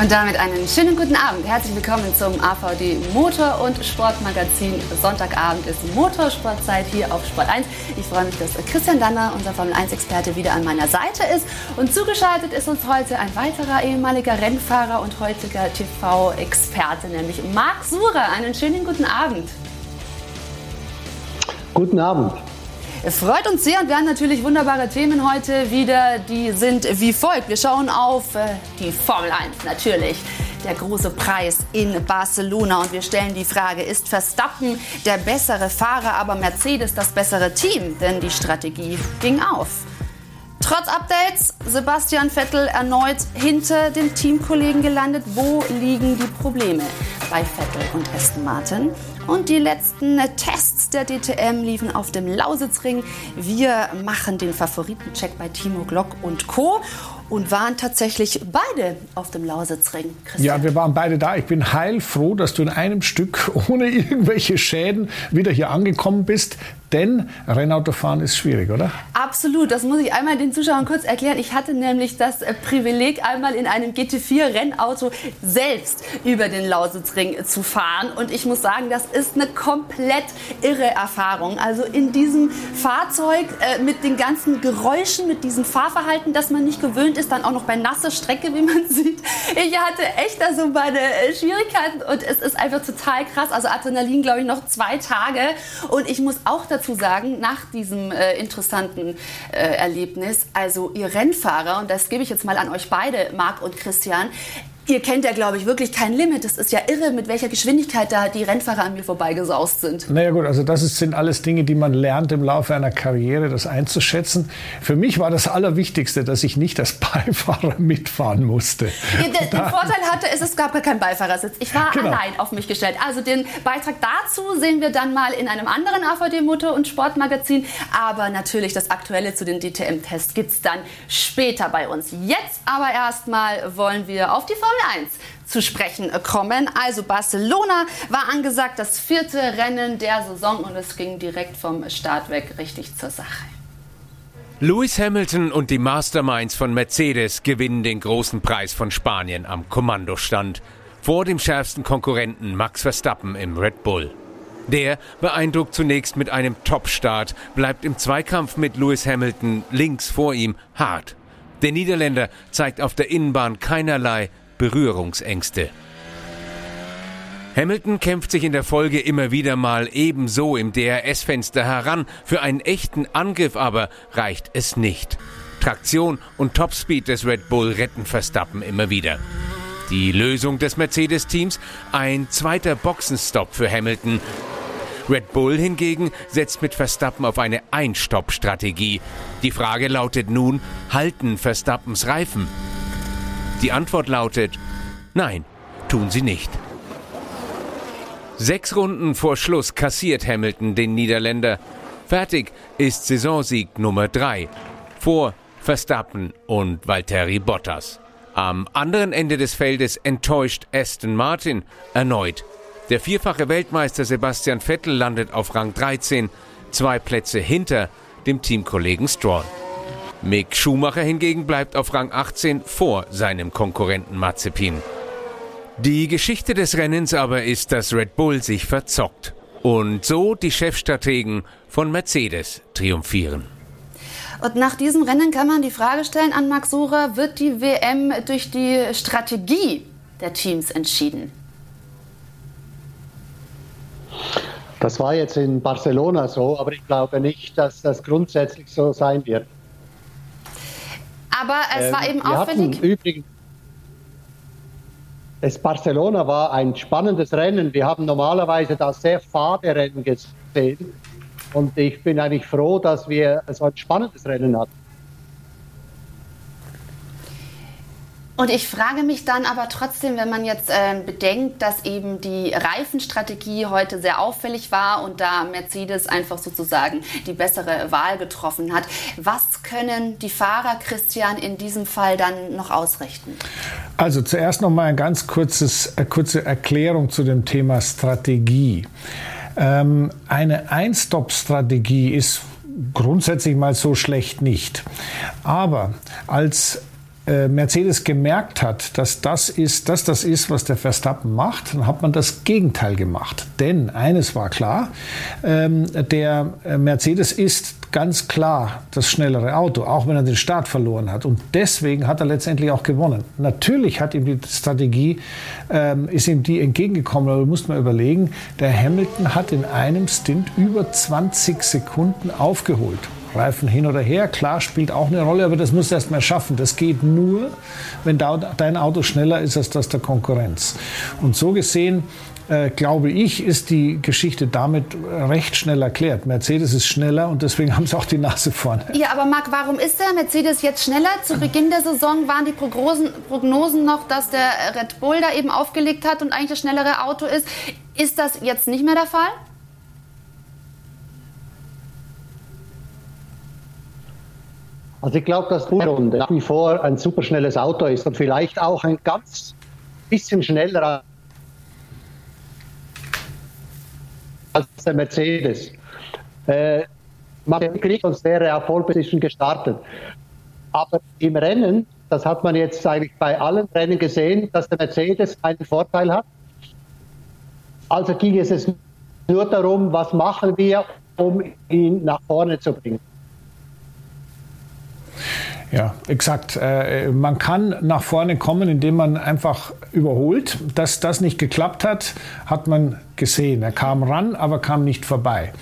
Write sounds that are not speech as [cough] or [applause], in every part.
Und damit einen schönen guten Abend. Herzlich willkommen zum AVD Motor- und Sportmagazin. Sonntagabend ist Motorsportzeit hier auf Sport 1. Ich freue mich, dass Christian Danner, unser Formel 1-Experte, wieder an meiner Seite ist. Und zugeschaltet ist uns heute ein weiterer ehemaliger Rennfahrer und heutiger TV-Experte, nämlich Marc Surer. Einen schönen guten Abend. Guten Abend. Freut uns sehr und wir haben natürlich wunderbare Themen heute wieder. Die sind wie folgt. Wir schauen auf äh, die Formel 1 natürlich. Der große Preis in Barcelona und wir stellen die Frage, ist Verstappen der bessere Fahrer, aber Mercedes das bessere Team? Denn die Strategie ging auf. Trotz Updates, Sebastian Vettel erneut hinter dem Teamkollegen gelandet. Wo liegen die Probleme bei Vettel und Aston Martin? Und die letzten Tests der DTM liefen auf dem Lausitzring. Wir machen den Favoritencheck bei Timo Glock und Co und waren tatsächlich beide auf dem Lausitzring. Christian. Ja, wir waren beide da. Ich bin heilfroh, dass du in einem Stück [laughs] ohne irgendwelche Schäden wieder hier angekommen bist. Denn Rennautofahren ist schwierig, oder? Absolut. Das muss ich einmal den Zuschauern kurz erklären. Ich hatte nämlich das äh, Privileg, einmal in einem GT4-Rennauto selbst über den Lausitzring zu fahren. Und ich muss sagen, das ist eine komplett irre Erfahrung. Also in diesem Fahrzeug äh, mit den ganzen Geräuschen, mit diesem Fahrverhalten, das man nicht gewöhnt ist, dann auch noch bei nasser Strecke, wie man [laughs] sieht. Ich hatte echt da so meine äh, Schwierigkeiten und es ist einfach total krass. Also Adrenalin, glaube ich, noch zwei Tage. Und ich muss auch dazu sagen, nach diesem äh, interessanten äh, Erlebnis, also ihr Rennfahrer, und das gebe ich jetzt mal an euch beide, Marc und Christian, Ihr kennt ja, glaube ich, wirklich kein Limit. Es ist ja irre, mit welcher Geschwindigkeit da die Rennfahrer an mir vorbeigesaust sind. Naja gut, also das sind alles Dinge, die man lernt im Laufe einer Karriere, das einzuschätzen. Für mich war das Allerwichtigste, dass ich nicht als [laughs] Beifahrer mitfahren musste. Ja, der, den Vorteil hatte, ist, es gab gar keinen Beifahrersitz. Ich war genau. allein auf mich gestellt. Also den Beitrag dazu sehen wir dann mal in einem anderen AVD Motor- und Sportmagazin. Aber natürlich das Aktuelle zu den DTM-Tests gibt es dann später bei uns. Jetzt aber erstmal wollen wir auf die Formel 1 zu sprechen kommen. Also Barcelona war angesagt, das vierte Rennen der Saison und es ging direkt vom Start weg richtig zur Sache. Lewis Hamilton und die Masterminds von Mercedes gewinnen den großen Preis von Spanien am Kommandostand vor dem schärfsten Konkurrenten Max Verstappen im Red Bull. Der beeindruckt zunächst mit einem Top-Start, bleibt im Zweikampf mit Lewis Hamilton links vor ihm hart. Der Niederländer zeigt auf der Innenbahn keinerlei Berührungsängste. Hamilton kämpft sich in der Folge immer wieder mal ebenso im DRS-Fenster heran. Für einen echten Angriff aber reicht es nicht. Traktion und Topspeed des Red Bull retten Verstappen immer wieder. Die Lösung des Mercedes-Teams? Ein zweiter Boxenstopp für Hamilton. Red Bull hingegen setzt mit Verstappen auf eine Einstopp-Strategie. Die Frage lautet nun, halten Verstappens Reifen? Die Antwort lautet Nein, tun sie nicht. Sechs Runden vor Schluss kassiert Hamilton den Niederländer. Fertig ist Saisonsieg Nummer drei vor Verstappen und Valtteri Bottas. Am anderen Ende des Feldes enttäuscht Aston Martin erneut. Der vierfache Weltmeister Sebastian Vettel landet auf Rang 13, zwei Plätze hinter dem Teamkollegen Stroll. Mick Schumacher hingegen bleibt auf Rang 18 vor seinem Konkurrenten Mazepin. Die Geschichte des Rennens aber ist, dass Red Bull sich verzockt und so die Chefstrategen von Mercedes triumphieren. Und nach diesem Rennen kann man die Frage stellen an Max Surer, wird die WM durch die Strategie der Teams entschieden? Das war jetzt in Barcelona so, aber ich glaube nicht, dass das grundsätzlich so sein wird. Aber es ähm, war eben auffällig. Übrigens, das Barcelona war ein spannendes Rennen. Wir haben normalerweise da sehr fade Rennen gesehen. Und ich bin eigentlich froh, dass wir so ein spannendes Rennen hatten. Und ich frage mich dann aber trotzdem, wenn man jetzt äh, bedenkt, dass eben die Reifenstrategie heute sehr auffällig war und da Mercedes einfach sozusagen die bessere Wahl getroffen hat, was können die Fahrer, Christian, in diesem Fall dann noch ausrichten? Also zuerst noch mal eine ganz kurzes, eine kurze Erklärung zu dem Thema Strategie. Ähm, eine Ein-Stop-Strategie ist grundsätzlich mal so schlecht nicht. Aber als äh, Mercedes gemerkt hat, dass das ist, dass das ist, was der Verstappen macht, dann hat man das Gegenteil gemacht. Denn eines war klar, ähm, der äh, Mercedes ist ganz klar das schnellere Auto, auch wenn er den Start verloren hat. Und deswegen hat er letztendlich auch gewonnen. Natürlich hat ihm die Strategie, ähm, ist ihm die entgegengekommen, aber du musst mal überlegen, der Hamilton hat in einem Stint über 20 Sekunden aufgeholt. Reifen hin oder her, klar, spielt auch eine Rolle, aber das musst du erst mal schaffen. Das geht nur, wenn dein Auto schneller ist als das der Konkurrenz. Und so gesehen, äh, glaube ich, ist die Geschichte damit recht schnell erklärt. Mercedes ist schneller und deswegen [laughs] haben sie auch die Nase vorne. Ja, aber Marc, warum ist der Mercedes jetzt schneller? Zu Beginn der Saison waren die Prognosen, Prognosen noch, dass der Red Bull da eben aufgelegt hat und eigentlich das schnellere Auto ist. Ist das jetzt nicht mehr der Fall? Also ich glaube, dass Runde nach wie vor ein superschnelles Auto ist und vielleicht auch ein ganz bisschen schneller als der Mercedes. Äh, man kriegt sonst wäre er Position gestartet. Aber im Rennen, das hat man jetzt eigentlich bei allen Rennen gesehen, dass der Mercedes einen Vorteil hat. Also ging es nur darum, was machen wir, um ihn nach vorne zu bringen. Ja, exakt. Äh, man kann nach vorne kommen, indem man einfach überholt. Dass das nicht geklappt hat, hat man gesehen. Er kam ran, aber kam nicht vorbei.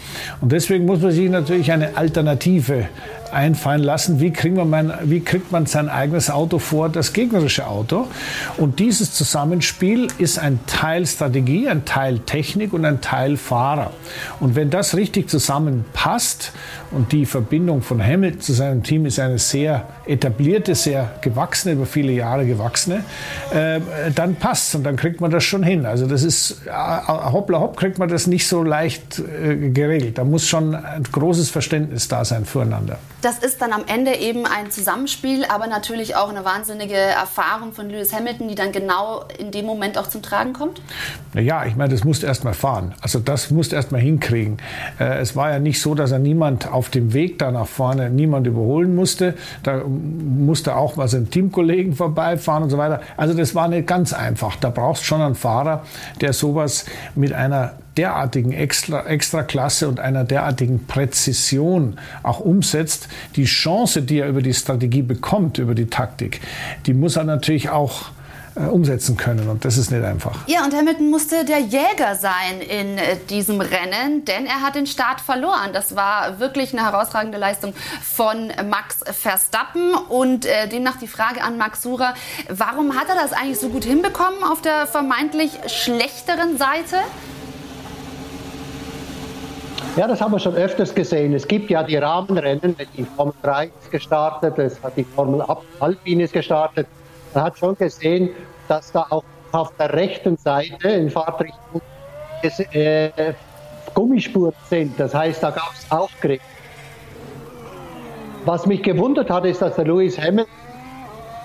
Und deswegen muss man sich natürlich eine Alternative einfallen lassen, wie, kriegt man mein, wie kriegt man sein eigenes Auto vor das gegnerische Auto. Und dieses Zusammenspiel ist ein Teil Strategie, ein Teil Technik und ein Teil Fahrer. Und wenn das richtig zusammenpasst und die Verbindung von Hamilton zu seinem Team ist eine sehr etablierte, sehr gewachsene, über viele Jahre gewachsene, äh, dann passt und dann kriegt man das schon hin. Also das ist, äh, hoppla hopp, kriegt man das nicht so leicht äh, geregelt. Da muss schon ein großes Verständnis da sein füreinander. Das ist dann am Ende eben ein Zusammenspiel, aber natürlich auch eine wahnsinnige Erfahrung von Lewis Hamilton, die dann genau in dem Moment auch zum Tragen kommt? Ja, ich meine, das musst du erst mal fahren. Also das musst du erst mal hinkriegen. Äh, es war ja nicht so, dass er niemand auf dem Weg da nach vorne, niemand überholen musste. Da musste auch mal seinen Teamkollegen vorbeifahren und so weiter. Also das war nicht ganz einfach. Da brauchst du schon einen Fahrer, der sowas mit einer derartigen Extra, Extraklasse und einer derartigen Präzision auch umsetzt, die Chance, die er über die Strategie bekommt, über die Taktik, die muss er natürlich auch äh, umsetzen können. Und das ist nicht einfach. Ja, und Hamilton musste der Jäger sein in äh, diesem Rennen, denn er hat den Start verloren. Das war wirklich eine herausragende Leistung von Max Verstappen. Und äh, demnach die Frage an Max Surer, warum hat er das eigentlich so gut hinbekommen auf der vermeintlich schlechteren Seite? Ja, das haben wir schon öfters gesehen. Es gibt ja die Rahmenrennen, die Formel 3 ist gestartet, es hat die Formel Alpine ist gestartet. Man hat schon gesehen, dass da auch auf der rechten Seite in Fahrtrichtung äh, Gummispuren sind. Das heißt, da gab es Aufgriff. Was mich gewundert hat, ist, dass der Lewis Hamilton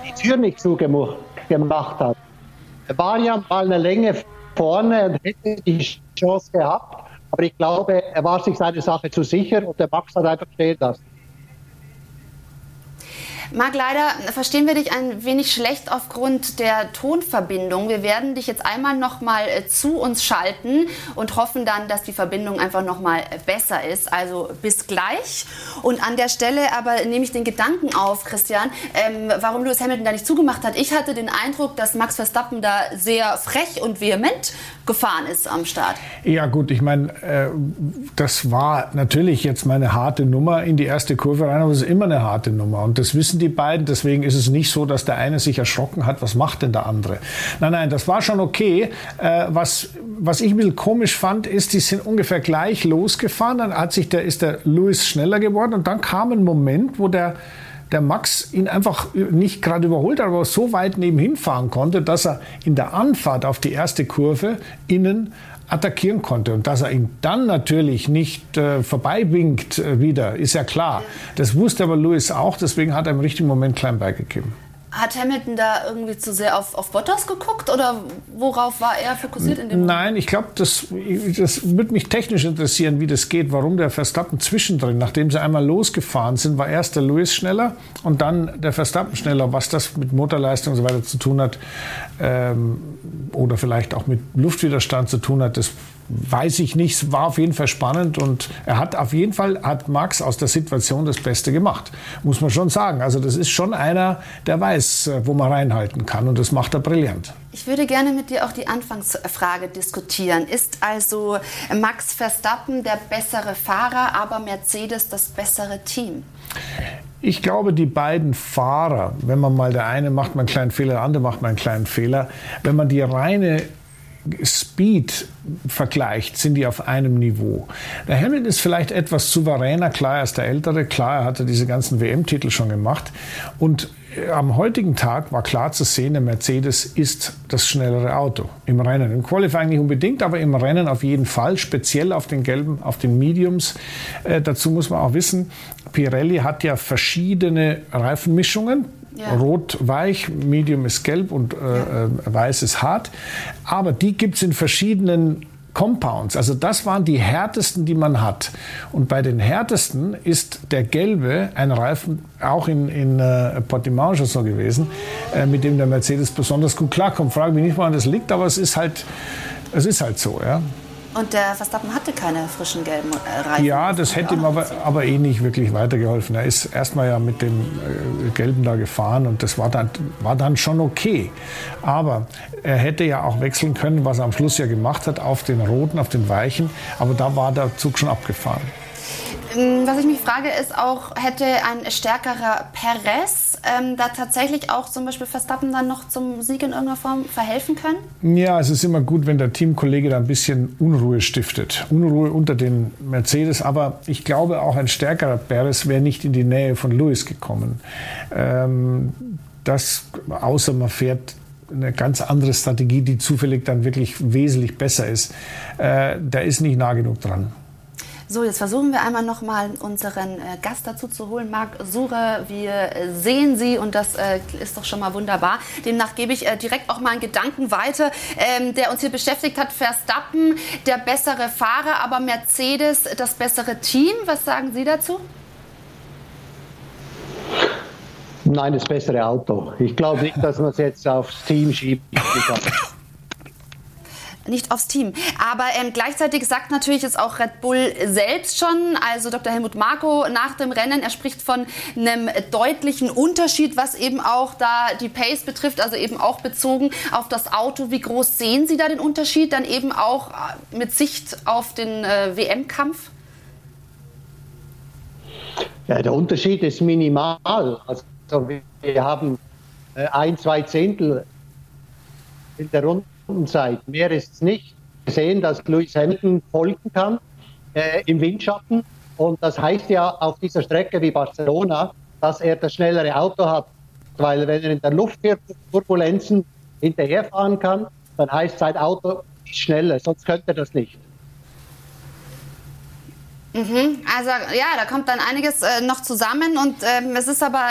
die Tür nicht zugemacht hat. Er war ja mal eine Länge vorne und hätte die Chance gehabt. Aber ich glaube, er war sich seine Sache zu sicher und der Max hat einfach stehen lassen. Marc, leider verstehen wir dich ein wenig schlecht aufgrund der Tonverbindung. Wir werden dich jetzt einmal noch mal äh, zu uns schalten und hoffen dann, dass die Verbindung einfach noch mal besser ist. Also bis gleich. Und an der Stelle aber nehme ich den Gedanken auf, Christian, ähm, warum Lewis Hamilton da nicht zugemacht hat. Ich hatte den Eindruck, dass Max Verstappen da sehr frech und vehement gefahren ist am Start. Ja gut, ich meine, äh, das war natürlich jetzt meine harte Nummer in die erste Kurve rein, aber es ist immer eine harte Nummer und das wissen die beiden. Deswegen ist es nicht so, dass der eine sich erschrocken hat, was macht denn der andere? Nein, nein, das war schon okay. Äh, was, was ich ein bisschen komisch fand, ist, die sind ungefähr gleich losgefahren, dann hat sich der, ist der Lewis schneller geworden und dann kam ein Moment, wo der der Max ihn einfach nicht gerade überholt hat, aber so weit nebenhin fahren konnte, dass er in der Anfahrt auf die erste Kurve innen attackieren konnte. Und dass er ihn dann natürlich nicht äh, vorbeiwinkt äh, wieder, ist ja klar. Das wusste aber Lewis auch, deswegen hat er im richtigen Moment klein beigegeben. Hat Hamilton da irgendwie zu sehr auf, auf Bottas geguckt oder worauf war er fokussiert in dem? Nein, ich glaube, das, das würde mich technisch interessieren, wie das geht, warum der Verstappen zwischendrin, nachdem sie einmal losgefahren sind, war erst der Lewis schneller und dann der Verstappen schneller. Was das mit Motorleistung und so weiter zu tun hat ähm, oder vielleicht auch mit Luftwiderstand zu tun hat, das weiß ich nicht. War auf jeden Fall spannend und er hat auf jeden Fall, hat Max aus der Situation das Beste gemacht. Muss man schon sagen. Also das ist schon einer, der weiß, äh, wo man reinhalten kann und das macht er brillant. Ich würde gerne mit dir auch die Anfangsfrage diskutieren. Ist also Max Verstappen der bessere Fahrer, aber Mercedes das bessere Team? Ich glaube, die beiden Fahrer, wenn man mal der eine macht mal einen kleinen Fehler, der andere macht mal einen kleinen Fehler, wenn man die reine Speed vergleicht, sind die auf einem Niveau. Der Hamilton ist vielleicht etwas souveräner, klar, er ist der Ältere, klar, er hatte diese ganzen WM-Titel schon gemacht. Und äh, am heutigen Tag war klar zu sehen, der Mercedes ist das schnellere Auto im Rennen. Im Qualifying nicht unbedingt, aber im Rennen auf jeden Fall, speziell auf den gelben, auf den Mediums. Äh, dazu muss man auch wissen, Pirelli hat ja verschiedene Reifenmischungen. Ja. Rot weich, Medium ist gelb und äh, ja. Äh, weiß ist hart. Aber die gibt es in verschiedenen Compounds. Also das waren die härtesten, die man hat. Und bei den härtesten ist der gelbe ein Reifen, auch in, in äh, Portimao schon so gewesen, äh, mit dem der Mercedes besonders gut klarkommt. Frage mich nicht, woran das liegt, aber es ist halt, es ist halt so. Ja. Und der Verstappen hatte keine frischen gelben äh, Reifen. Ja, das hätte ihm aber, aber eh nicht wirklich weitergeholfen. Er ist erstmal ja mit dem äh, gelben da gefahren und das war dann, war dann schon okay. Aber er hätte ja auch wechseln können, was er am Schluss ja gemacht hat, auf den roten, auf den weichen. Aber da war der Zug schon abgefahren. Ähm, was ich mich frage, ist auch, hätte ein stärkerer Perez ähm, da tatsächlich auch zum Beispiel Verstappen dann noch zum Sieg in irgendeiner Form verhelfen können? Ja, es ist immer gut, wenn der Teamkollege da ein bisschen Unruhe stiftet. Unruhe unter den Mercedes, aber ich glaube auch ein stärkerer Perez wäre nicht in die Nähe von Lewis gekommen. Ähm, das, außer man fährt eine ganz andere Strategie, die zufällig dann wirklich wesentlich besser ist. Äh, der ist nicht nah genug dran. So, jetzt versuchen wir einmal noch mal unseren äh, Gast dazu zu holen, Marc Surer. Wir äh, sehen Sie und das äh, ist doch schon mal wunderbar. Demnach gebe ich äh, direkt auch mal einen Gedanken weiter, ähm, der uns hier beschäftigt hat. Verstappen, der bessere Fahrer, aber Mercedes das bessere Team. Was sagen Sie dazu? Nein, das bessere Auto. Ich glaube nicht, dass man es jetzt aufs Team schiebt [laughs] nicht aufs Team. Aber ähm, gleichzeitig sagt natürlich es auch Red Bull selbst schon, also Dr. Helmut Marko nach dem Rennen, er spricht von einem deutlichen Unterschied, was eben auch da die Pace betrifft, also eben auch bezogen auf das Auto. Wie groß sehen Sie da den Unterschied, dann eben auch äh, mit Sicht auf den äh, WM-Kampf? Ja, der Unterschied ist minimal. Also wir haben äh, ein, zwei Zehntel in der Runde Rundenzeit. Mehr ist es nicht. Wir sehen, dass Lewis Hamilton folgen kann äh, im Windschatten. Und das heißt ja auf dieser Strecke wie Barcelona, dass er das schnellere Auto hat. Weil wenn er in der Luftturbulenzen hinterherfahren kann, dann heißt sein Auto ist schneller, sonst könnte er das nicht. Mhm, also ja, da kommt dann einiges äh, noch zusammen und ähm, es ist aber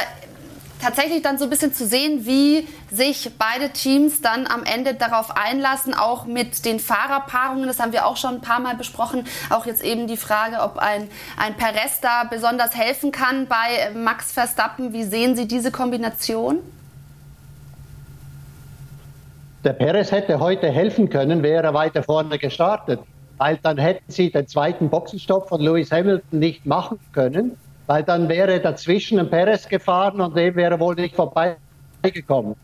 tatsächlich dann so ein bisschen zu sehen, wie sich beide Teams dann am Ende darauf einlassen, auch mit den Fahrerpaarungen. Das haben wir auch schon ein paar Mal besprochen. Auch jetzt eben die Frage, ob ein, ein Perez da besonders helfen kann bei Max Verstappen. Wie sehen Sie diese Kombination? Der Perez hätte heute helfen können, wäre er weiter vorne gestartet. Weil dann hätten sie den zweiten Boxenstopp von Lewis Hamilton nicht machen können weil dann wäre dazwischen ein Perez gefahren und dem wäre wohl nicht vorbeigekommen.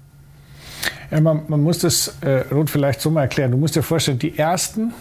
Ja, man, man muss das, äh, Ruth, vielleicht so mal erklären. Du musst dir vorstellen, die ersten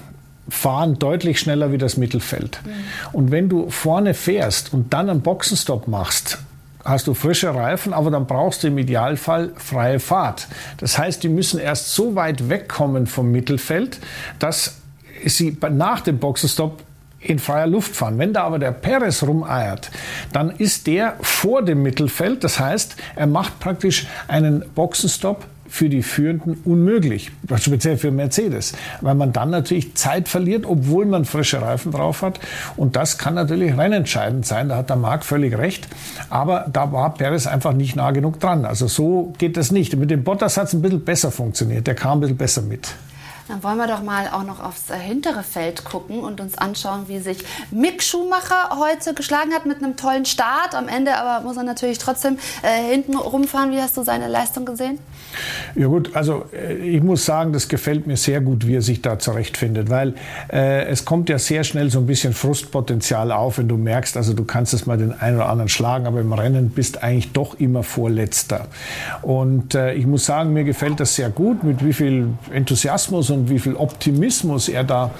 fahren deutlich schneller wie das Mittelfeld. Mhm. Und wenn du vorne fährst und dann einen Boxenstopp machst, hast du frische Reifen, aber dann brauchst du im Idealfall freie Fahrt. Das heißt, die müssen erst so weit wegkommen vom Mittelfeld, dass sie nach dem Boxenstopp in freier Luft fahren. Wenn da aber der Perez rumeiert, dann ist der vor dem Mittelfeld. Das heißt, er macht praktisch einen Boxenstopp für die Führenden unmöglich, speziell für Mercedes, weil man dann natürlich Zeit verliert, obwohl man frische Reifen drauf hat. Und das kann natürlich rennentscheidend sein. Da hat der Marc völlig recht. Aber da war Perez einfach nicht nah genug dran. Also so geht das nicht. Mit dem Bottas hat es ein bisschen besser funktioniert. Der kam ein bisschen besser mit. Dann wollen wir doch mal auch noch aufs äh, hintere Feld gucken und uns anschauen, wie sich Mick Schumacher heute geschlagen hat mit einem tollen Start. Am Ende aber muss er natürlich trotzdem äh, hinten rumfahren. Wie hast du seine Leistung gesehen? Ja gut, also äh, ich muss sagen, das gefällt mir sehr gut, wie er sich da zurechtfindet, weil äh, es kommt ja sehr schnell so ein bisschen Frustpotenzial auf, wenn du merkst, also du kannst es mal den einen oder anderen schlagen, aber im Rennen bist eigentlich doch immer Vorletzter. Und äh, ich muss sagen, mir gefällt das sehr gut, mit wie viel Enthusiasmus und und wie viel Optimismus er da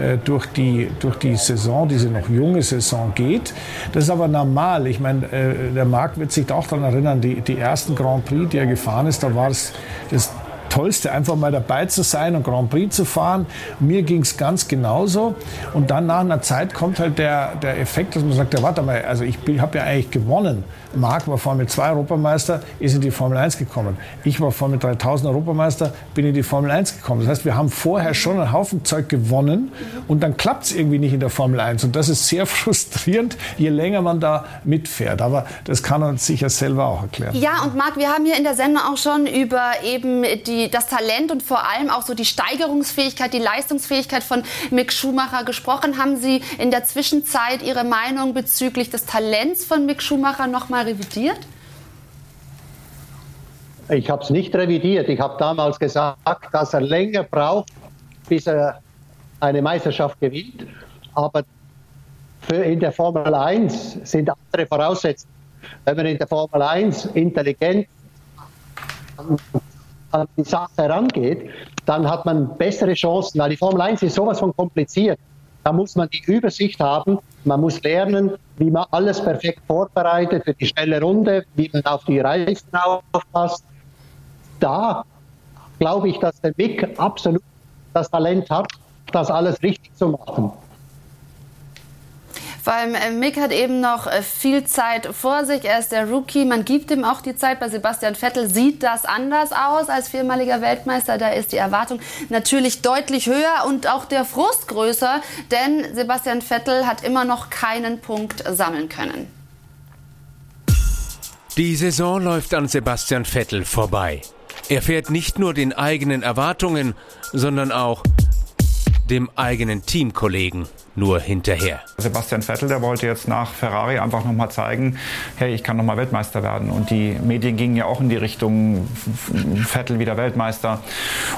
äh, durch, die, durch die Saison, diese noch junge Saison geht. Das ist aber normal. Ich meine, äh, der Marc wird sich auch daran erinnern, die, die ersten Grand Prix, die er gefahren ist, da war es das Tollste, einfach mal dabei zu sein und Grand Prix zu fahren. Mir ging es ganz genauso. Und dann nach einer Zeit kommt halt der, der Effekt, dass man sagt, ja, warte mal, also ich habe ja eigentlich gewonnen. Marc war Formel 2 Europameister, ist in die Formel 1 gekommen. Ich war Formel 3000 Europameister, bin in die Formel 1 gekommen. Das heißt, wir haben vorher schon einen Haufen Zeug gewonnen und dann klappt es irgendwie nicht in der Formel 1. Und das ist sehr [laughs] frustrierend, je länger man da mitfährt. Aber das kann man sich ja selber auch erklären. Ja, und Marc, wir haben hier in der Sendung auch schon über eben die, das Talent und vor allem auch so die Steigerungsfähigkeit, die Leistungsfähigkeit von Mick Schumacher gesprochen. Haben Sie in der Zwischenzeit Ihre Meinung bezüglich des Talents von Mick Schumacher noch mal revidiert? Ich habe es nicht revidiert. Ich habe damals gesagt, dass er länger braucht, bis er eine Meisterschaft gewinnt. Aber in der Formel 1 sind andere Voraussetzungen. Wenn man in der Formel 1 intelligent an die Sache herangeht, dann hat man bessere Chancen, weil die Formel 1 ist sowas von kompliziert. Da muss man die Übersicht haben, man muss lernen, wie man alles perfekt vorbereitet für die schnelle Runde, wie man auf die Reifen aufpasst. Da glaube ich, dass der Mick absolut das Talent hat, das alles richtig zu machen. Vor allem äh, Mick hat eben noch äh, viel Zeit vor sich. Er ist der Rookie. Man gibt ihm auch die Zeit. Bei Sebastian Vettel sieht das anders aus als viermaliger Weltmeister. Da ist die Erwartung natürlich deutlich höher und auch der Frust größer, denn Sebastian Vettel hat immer noch keinen Punkt sammeln können. Die Saison läuft an Sebastian Vettel vorbei. Er fährt nicht nur den eigenen Erwartungen, sondern auch dem eigenen Teamkollegen nur hinterher. Sebastian Vettel, der wollte jetzt nach Ferrari einfach nochmal zeigen, hey, ich kann nochmal Weltmeister werden. Und die Medien gingen ja auch in die Richtung Vettel wieder Weltmeister.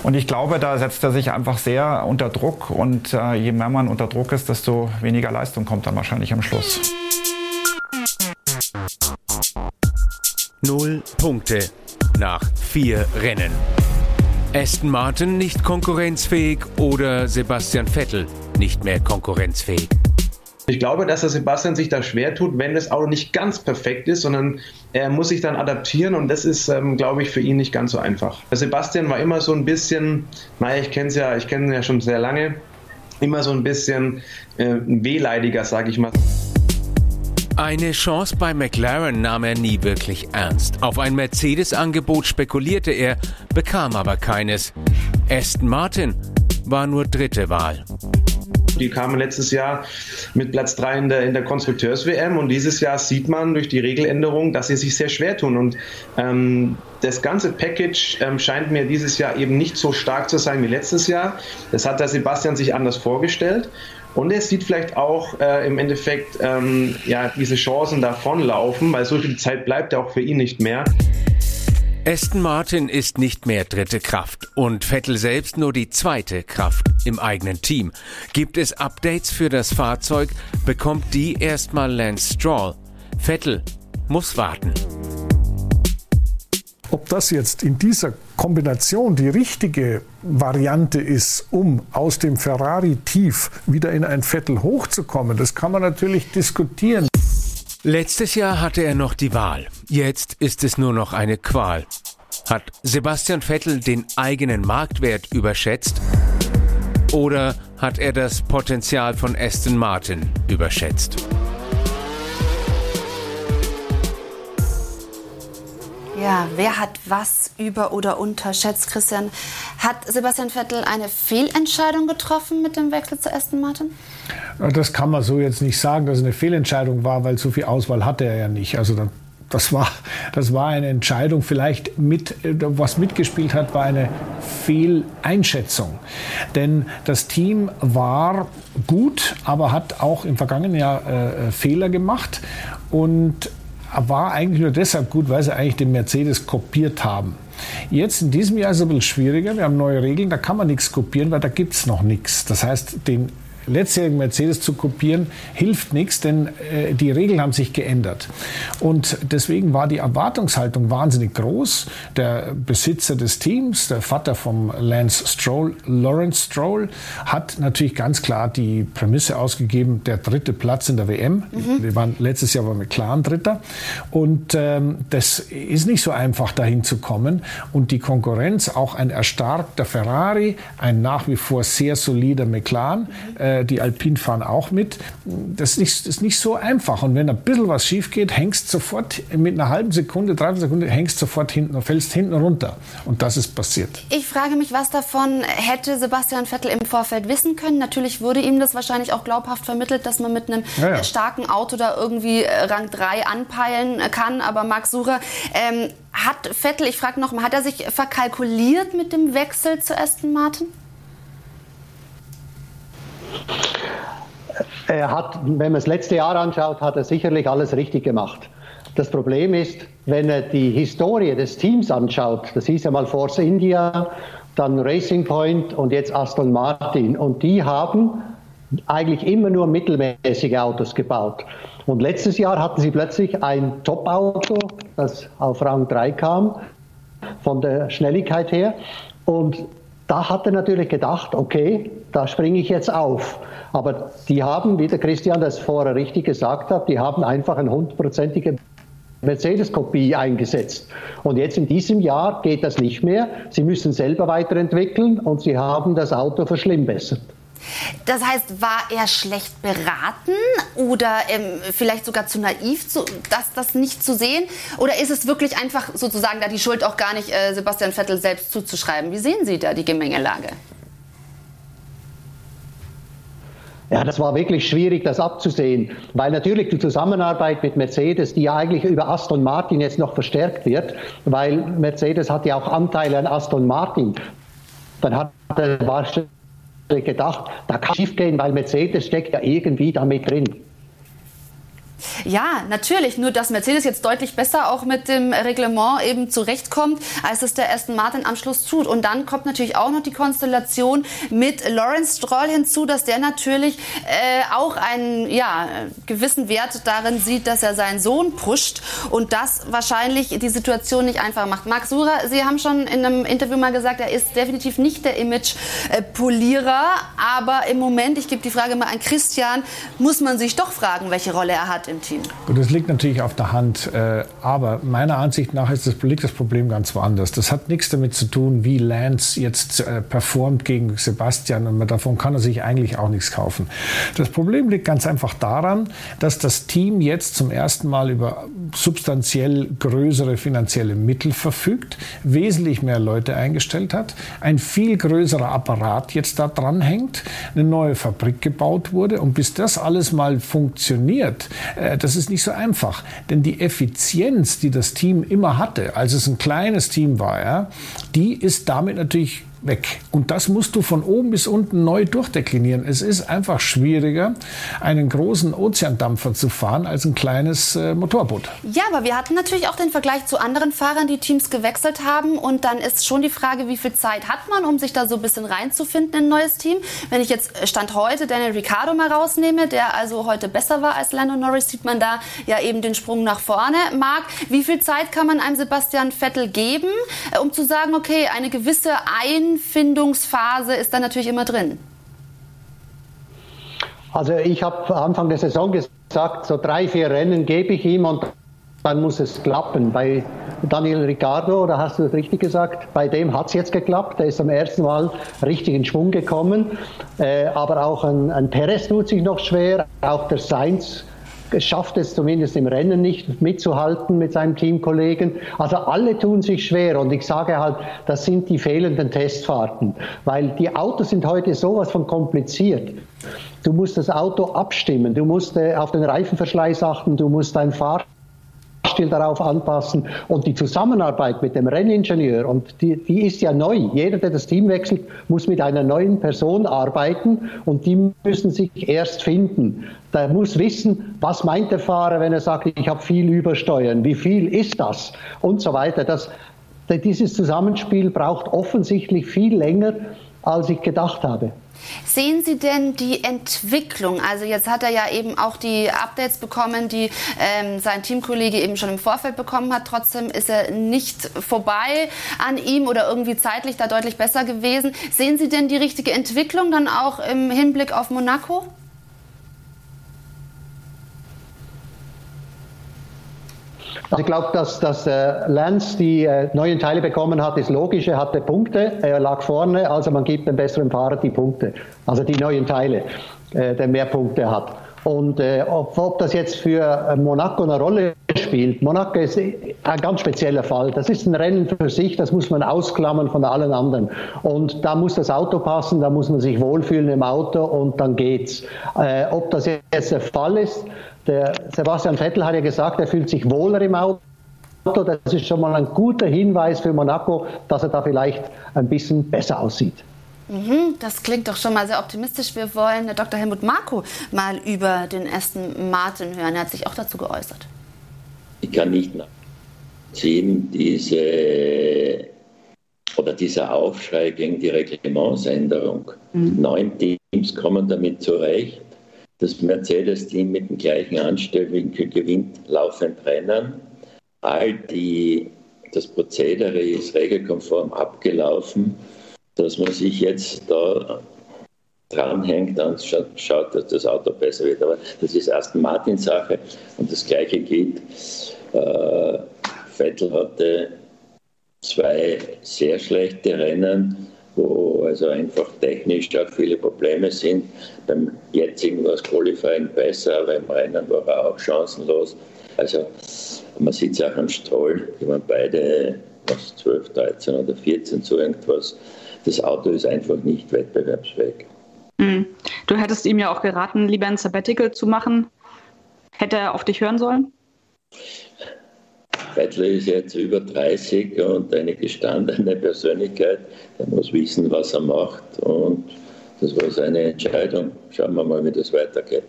Und ich glaube, da setzt er sich einfach sehr unter Druck. Und äh, je mehr man unter Druck ist, desto weniger Leistung kommt dann wahrscheinlich am Schluss. Null Punkte nach vier Rennen. Aston Martin nicht konkurrenzfähig oder Sebastian Vettel nicht mehr konkurrenzfähig? Ich glaube, dass der Sebastian sich da schwer tut, wenn das Auto nicht ganz perfekt ist, sondern er muss sich dann adaptieren und das ist, ähm, glaube ich, für ihn nicht ganz so einfach. Der Sebastian war immer so ein bisschen, naja, ich kenne ja, ihn ja schon sehr lange, immer so ein bisschen äh, wehleidiger, sage ich mal. Eine Chance bei McLaren nahm er nie wirklich ernst. Auf ein Mercedes-Angebot spekulierte er, bekam aber keines. Aston Martin war nur dritte Wahl. Die kamen letztes Jahr mit Platz 3 in der, in der Konstrukteurs-WM und dieses Jahr sieht man durch die Regeländerung, dass sie sich sehr schwer tun. Und ähm, das ganze Package ähm, scheint mir dieses Jahr eben nicht so stark zu sein wie letztes Jahr. Das hat der Sebastian sich anders vorgestellt. Und er sieht vielleicht auch äh, im Endeffekt ähm, ja, diese Chancen davonlaufen, weil so viel Zeit bleibt ja auch für ihn nicht mehr. Aston Martin ist nicht mehr dritte Kraft und Vettel selbst nur die zweite Kraft im eigenen Team. Gibt es Updates für das Fahrzeug, bekommt die erstmal Lance Stroll. Vettel muss warten. Ob das jetzt in dieser Kombination die richtige Variante ist, um aus dem Ferrari-Tief wieder in ein Vettel hochzukommen, das kann man natürlich diskutieren. Letztes Jahr hatte er noch die Wahl. Jetzt ist es nur noch eine Qual. Hat Sebastian Vettel den eigenen Marktwert überschätzt? Oder hat er das Potenzial von Aston Martin überschätzt? Ja, wer hat was über- oder unterschätzt, Christian? Hat Sebastian Vettel eine Fehlentscheidung getroffen mit dem Wechsel zu Aston Martin? Das kann man so jetzt nicht sagen, dass es eine Fehlentscheidung war, weil so viel Auswahl hatte er ja nicht. Also das war, das war eine Entscheidung, vielleicht mit, was mitgespielt hat, war eine Fehleinschätzung. Denn das Team war gut, aber hat auch im vergangenen Jahr äh, Fehler gemacht und war eigentlich nur deshalb gut, weil sie eigentlich den Mercedes kopiert haben. Jetzt in diesem Jahr ist es ein bisschen schwieriger. Wir haben neue Regeln, da kann man nichts kopieren, weil da gibt es noch nichts. Das heißt, den letztjährigen Mercedes zu kopieren, hilft nichts, denn äh, die Regeln haben sich geändert. Und deswegen war die Erwartungshaltung wahnsinnig groß. Der Besitzer des Teams, der Vater vom Lance Stroll, Lawrence Stroll, hat natürlich ganz klar die Prämisse ausgegeben, der dritte Platz in der WM. Mhm. Wir waren letztes Jahr mit klaren Dritter. Und ähm, das ist nicht so einfach, dahin zu kommen. Und die Konkurrenz, auch ein erstarkter Ferrari, ein nach wie vor sehr solider McLaren, mhm. äh, die Alpin fahren auch mit. Das ist, nicht, ist nicht so einfach. Und wenn ein bisschen was schief geht, hängst sofort mit einer halben Sekunde, dreiviertel Sekunde, hängst sofort hinten, fällst hinten runter. Und das ist passiert. Ich frage mich, was davon hätte Sebastian Vettel im Vorfeld wissen können. Natürlich wurde ihm das wahrscheinlich auch glaubhaft vermittelt, dass man mit einem ja, ja. starken Auto da irgendwie äh, Rang 3 anpeilen kann. Aber Marc Sucher, ähm, hat Vettel, ich frage nochmal, hat er sich verkalkuliert mit dem Wechsel zu Aston Martin? Er hat, wenn man das letzte Jahr anschaut, hat er sicherlich alles richtig gemacht. Das Problem ist, wenn er die Historie des Teams anschaut, das hieß ja mal Force India, dann Racing Point und jetzt Aston Martin. Und die haben eigentlich immer nur mittelmäßige Autos gebaut. Und letztes Jahr hatten sie plötzlich ein Top-Auto, das auf Rang 3 kam, von der Schnelligkeit her. Und da hat er natürlich gedacht, okay, da springe ich jetzt auf. Aber die haben, wie der Christian das vorher richtig gesagt hat, die haben einfach eine hundertprozentige Mercedes-Kopie eingesetzt. Und jetzt in diesem Jahr geht das nicht mehr. Sie müssen selber weiterentwickeln und sie haben das Auto verschlimmbessert. Das heißt, war er schlecht beraten oder ähm, vielleicht sogar zu naiv, zu, das, das nicht zu sehen? Oder ist es wirklich einfach sozusagen da die Schuld auch gar nicht äh, Sebastian Vettel selbst zuzuschreiben? Wie sehen Sie da die Gemengelage? Ja, das war wirklich schwierig, das abzusehen, weil natürlich die Zusammenarbeit mit Mercedes, die ja eigentlich über Aston Martin jetzt noch verstärkt wird, weil Mercedes hat ja auch Anteile an Aston Martin. Dann hat er wahrscheinlich gedacht, da kann schief gehen, weil Mercedes steckt ja irgendwie damit drin. Ja, natürlich. Nur, dass Mercedes jetzt deutlich besser auch mit dem Reglement eben zurechtkommt, als es der Aston Martin am Schluss tut. Und dann kommt natürlich auch noch die Konstellation mit Lawrence Stroll hinzu, dass der natürlich äh, auch einen ja, gewissen Wert darin sieht, dass er seinen Sohn pusht und das wahrscheinlich die Situation nicht einfach macht. Marc Sura, Sie haben schon in einem Interview mal gesagt, er ist definitiv nicht der Image-Polierer, aber im Moment, ich gebe die Frage mal an Christian, muss man sich doch fragen, welche Rolle er hat im Team? Gut, das liegt natürlich auf der Hand. Äh, aber meiner Ansicht nach ist das, liegt das Problem ganz woanders. Das hat nichts damit zu tun, wie Lance jetzt äh, performt gegen Sebastian. Und davon kann er sich eigentlich auch nichts kaufen. Das Problem liegt ganz einfach daran, dass das Team jetzt zum ersten Mal über substanziell größere finanzielle Mittel verfügt, wesentlich mehr Leute eingestellt hat, ein viel größerer Apparat jetzt da dran hängt, eine neue Fabrik gebaut wurde. Und bis das alles mal funktioniert, äh, das ist nicht so einfach. Denn die Effizienz, die das Team immer hatte, als es ein kleines Team war, die ist damit natürlich weg. Und das musst du von oben bis unten neu durchdeklinieren. Es ist einfach schwieriger, einen großen Ozeandampfer zu fahren, als ein kleines äh, Motorboot. Ja, aber wir hatten natürlich auch den Vergleich zu anderen Fahrern, die Teams gewechselt haben. Und dann ist schon die Frage, wie viel Zeit hat man, um sich da so ein bisschen reinzufinden in ein neues Team. Wenn ich jetzt äh, Stand heute Daniel Ricciardo mal rausnehme, der also heute besser war als Lando Norris, sieht man da ja eben den Sprung nach vorne. Marc, wie viel Zeit kann man einem Sebastian Vettel geben, äh, um zu sagen, okay, eine gewisse Ein Einfindungsphase ist dann natürlich immer drin. Also ich habe Anfang der Saison gesagt, so drei, vier Rennen gebe ich ihm und dann muss es klappen. Bei Daniel Ricciardo, da hast du es richtig gesagt, bei dem hat es jetzt geklappt. Der ist am ersten Mal richtig in Schwung gekommen. Äh, aber auch ein, ein Perez tut sich noch schwer. Auch der Sainz schafft es zumindest im Rennen nicht mitzuhalten mit seinem Teamkollegen. Also alle tun sich schwer und ich sage halt, das sind die fehlenden Testfahrten, weil die Autos sind heute sowas von kompliziert. Du musst das Auto abstimmen, du musst äh, auf den Reifenverschleiß achten, du musst dein Fahrzeug Fahrstil darauf anpassen. Und die Zusammenarbeit mit dem Renningenieur, und die, die ist ja neu. Jeder, der das Team wechselt, muss mit einer neuen Person arbeiten und die müssen sich erst finden. Der muss wissen, was meint der Fahrer, wenn er sagt, ich habe viel Übersteuern, wie viel ist das und so weiter. Das, dieses Zusammenspiel braucht offensichtlich viel länger, als ich gedacht habe. Sehen Sie denn die Entwicklung? Also jetzt hat er ja eben auch die Updates bekommen, die ähm, sein Teamkollege eben schon im Vorfeld bekommen hat. Trotzdem ist er nicht vorbei an ihm oder irgendwie zeitlich da deutlich besser gewesen. Sehen Sie denn die richtige Entwicklung dann auch im Hinblick auf Monaco? Also ich glaube, dass, dass äh, Lance die äh, neuen Teile bekommen hat, ist logisch. Er hatte Punkte, er lag vorne, also man gibt dem besseren Fahrer die Punkte, also die neuen Teile, äh, der mehr Punkte hat. Und äh, ob, ob das jetzt für äh, Monaco eine Rolle spielt, Monaco ist ein ganz spezieller Fall. Das ist ein Rennen für sich, das muss man ausklammern von allen anderen. Und da muss das Auto passen, da muss man sich wohlfühlen im Auto und dann geht's. Äh, ob das jetzt der Fall ist, der Sebastian Vettel hat ja gesagt, er fühlt sich wohler im Auto. Das ist schon mal ein guter Hinweis für Monaco, dass er da vielleicht ein bisschen besser aussieht. Mhm, das klingt doch schon mal sehr optimistisch. Wir wollen Dr. Helmut Marko mal über den ersten Martin hören. Er hat sich auch dazu geäußert. Ich kann nicht nachziehen, diese oder dieser Aufschrei gegen die Reglementsänderung. Mhm. Neun Teams kommen damit zurecht das Mercedes-Team mit dem gleichen Anstellwinkel gewinnt laufend Rennen. All die, das Prozedere ist regelkonform abgelaufen, dass man sich jetzt da dranhängt und schaut, dass das Auto besser wird. Aber das ist Aston Martin Sache und das Gleiche gilt. Äh, Vettel hatte zwei sehr schlechte Rennen wo also einfach technisch auch viele Probleme sind. Beim jetzigen war das Qualifying besser, aber im Rennen war er auch chancenlos. Also man sieht es auch am Stroll, die waren beide was 12, 13 oder 14 so irgendwas. Das Auto ist einfach nicht wettbewerbsfähig. Mhm. Du hättest ihm ja auch geraten, lieber ein Sabbatical zu machen. Hätte er auf dich hören sollen? Bettler ist jetzt über 30 und eine gestandene Persönlichkeit. Er muss wissen, was er macht und das war seine Entscheidung. Schauen wir mal, wie das weitergeht.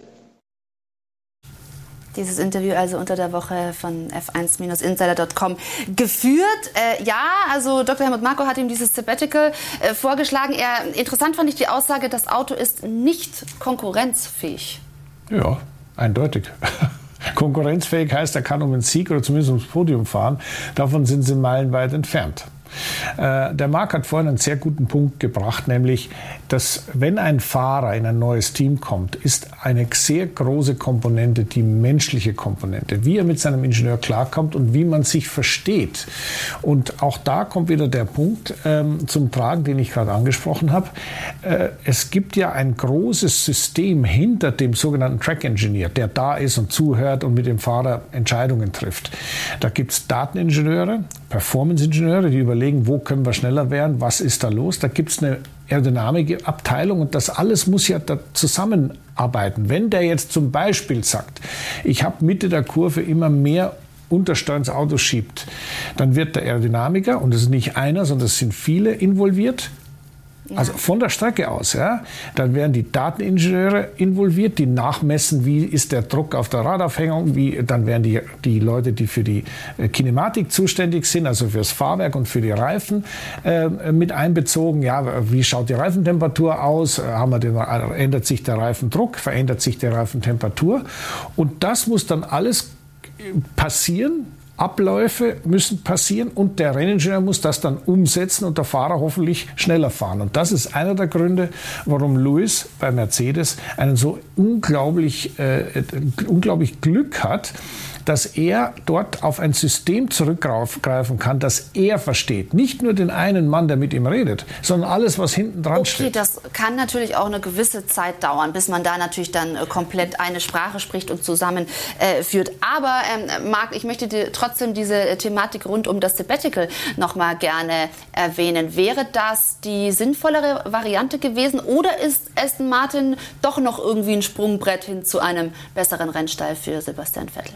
Dieses Interview also unter der Woche von f1-insider.com geführt. Äh, ja, also Dr. Helmut Marko hat ihm dieses Sabbatical äh, vorgeschlagen. Er, interessant fand ich die Aussage, das Auto ist nicht konkurrenzfähig. Ja, eindeutig. [laughs] Konkurrenzfähig heißt, er kann um einen Sieg oder zumindest ums Podium fahren. Davon sind sie meilenweit entfernt. Äh, der Marc hat vorhin einen sehr guten Punkt gebracht, nämlich, dass wenn ein Fahrer in ein neues Team kommt, ist eine sehr große Komponente die menschliche Komponente, wie er mit seinem Ingenieur klarkommt und wie man sich versteht. Und auch da kommt wieder der Punkt ähm, zum Tragen, den ich gerade angesprochen habe. Äh, es gibt ja ein großes System hinter dem sogenannten Track Engineer, der da ist und zuhört und mit dem Fahrer Entscheidungen trifft. Da gibt es Dateningenieure, Performance-Ingenieure, die überlegen, wo können wir schneller werden, was ist da los. Da gibt es eine Aerodynamikabteilung und das alles muss ja da zusammenarbeiten. Wenn der jetzt zum Beispiel sagt, ich habe Mitte der Kurve immer mehr Untersteuern ins Auto schiebt, dann wird der Aerodynamiker, und es ist nicht einer, sondern es sind viele involviert, also von der Strecke aus, ja. Dann werden die Dateningenieure involviert, die nachmessen, wie ist der Druck auf der Radaufhängung, wie, dann werden die, die Leute, die für die äh, Kinematik zuständig sind, also fürs Fahrwerk und für die Reifen, äh, mit einbezogen. Ja, wie schaut die Reifentemperatur aus? Haben wir den, ändert sich der Reifendruck? Verändert sich die Reifentemperatur? Und das muss dann alles passieren Abläufe müssen passieren und der Renningenieur muss das dann umsetzen und der Fahrer hoffentlich schneller fahren. Und das ist einer der Gründe, warum Lewis bei Mercedes einen so unglaublich, äh, unglaublich Glück hat, dass er dort auf ein System zurückgreifen kann, das er versteht. Nicht nur den einen Mann, der mit ihm redet, sondern alles, was hinten dran okay, steht. Okay, das kann natürlich auch eine gewisse Zeit dauern, bis man da natürlich dann äh, komplett eine Sprache spricht und zusammenführt. Äh, Aber ähm, Marc, ich möchte dir trotzdem diese Thematik rund um das Sabbatical noch mal gerne erwähnen. Wäre das die sinnvollere Variante gewesen oder ist Aston Martin doch noch irgendwie ein Sprungbrett hin zu einem besseren Rennstall für Sebastian Vettel?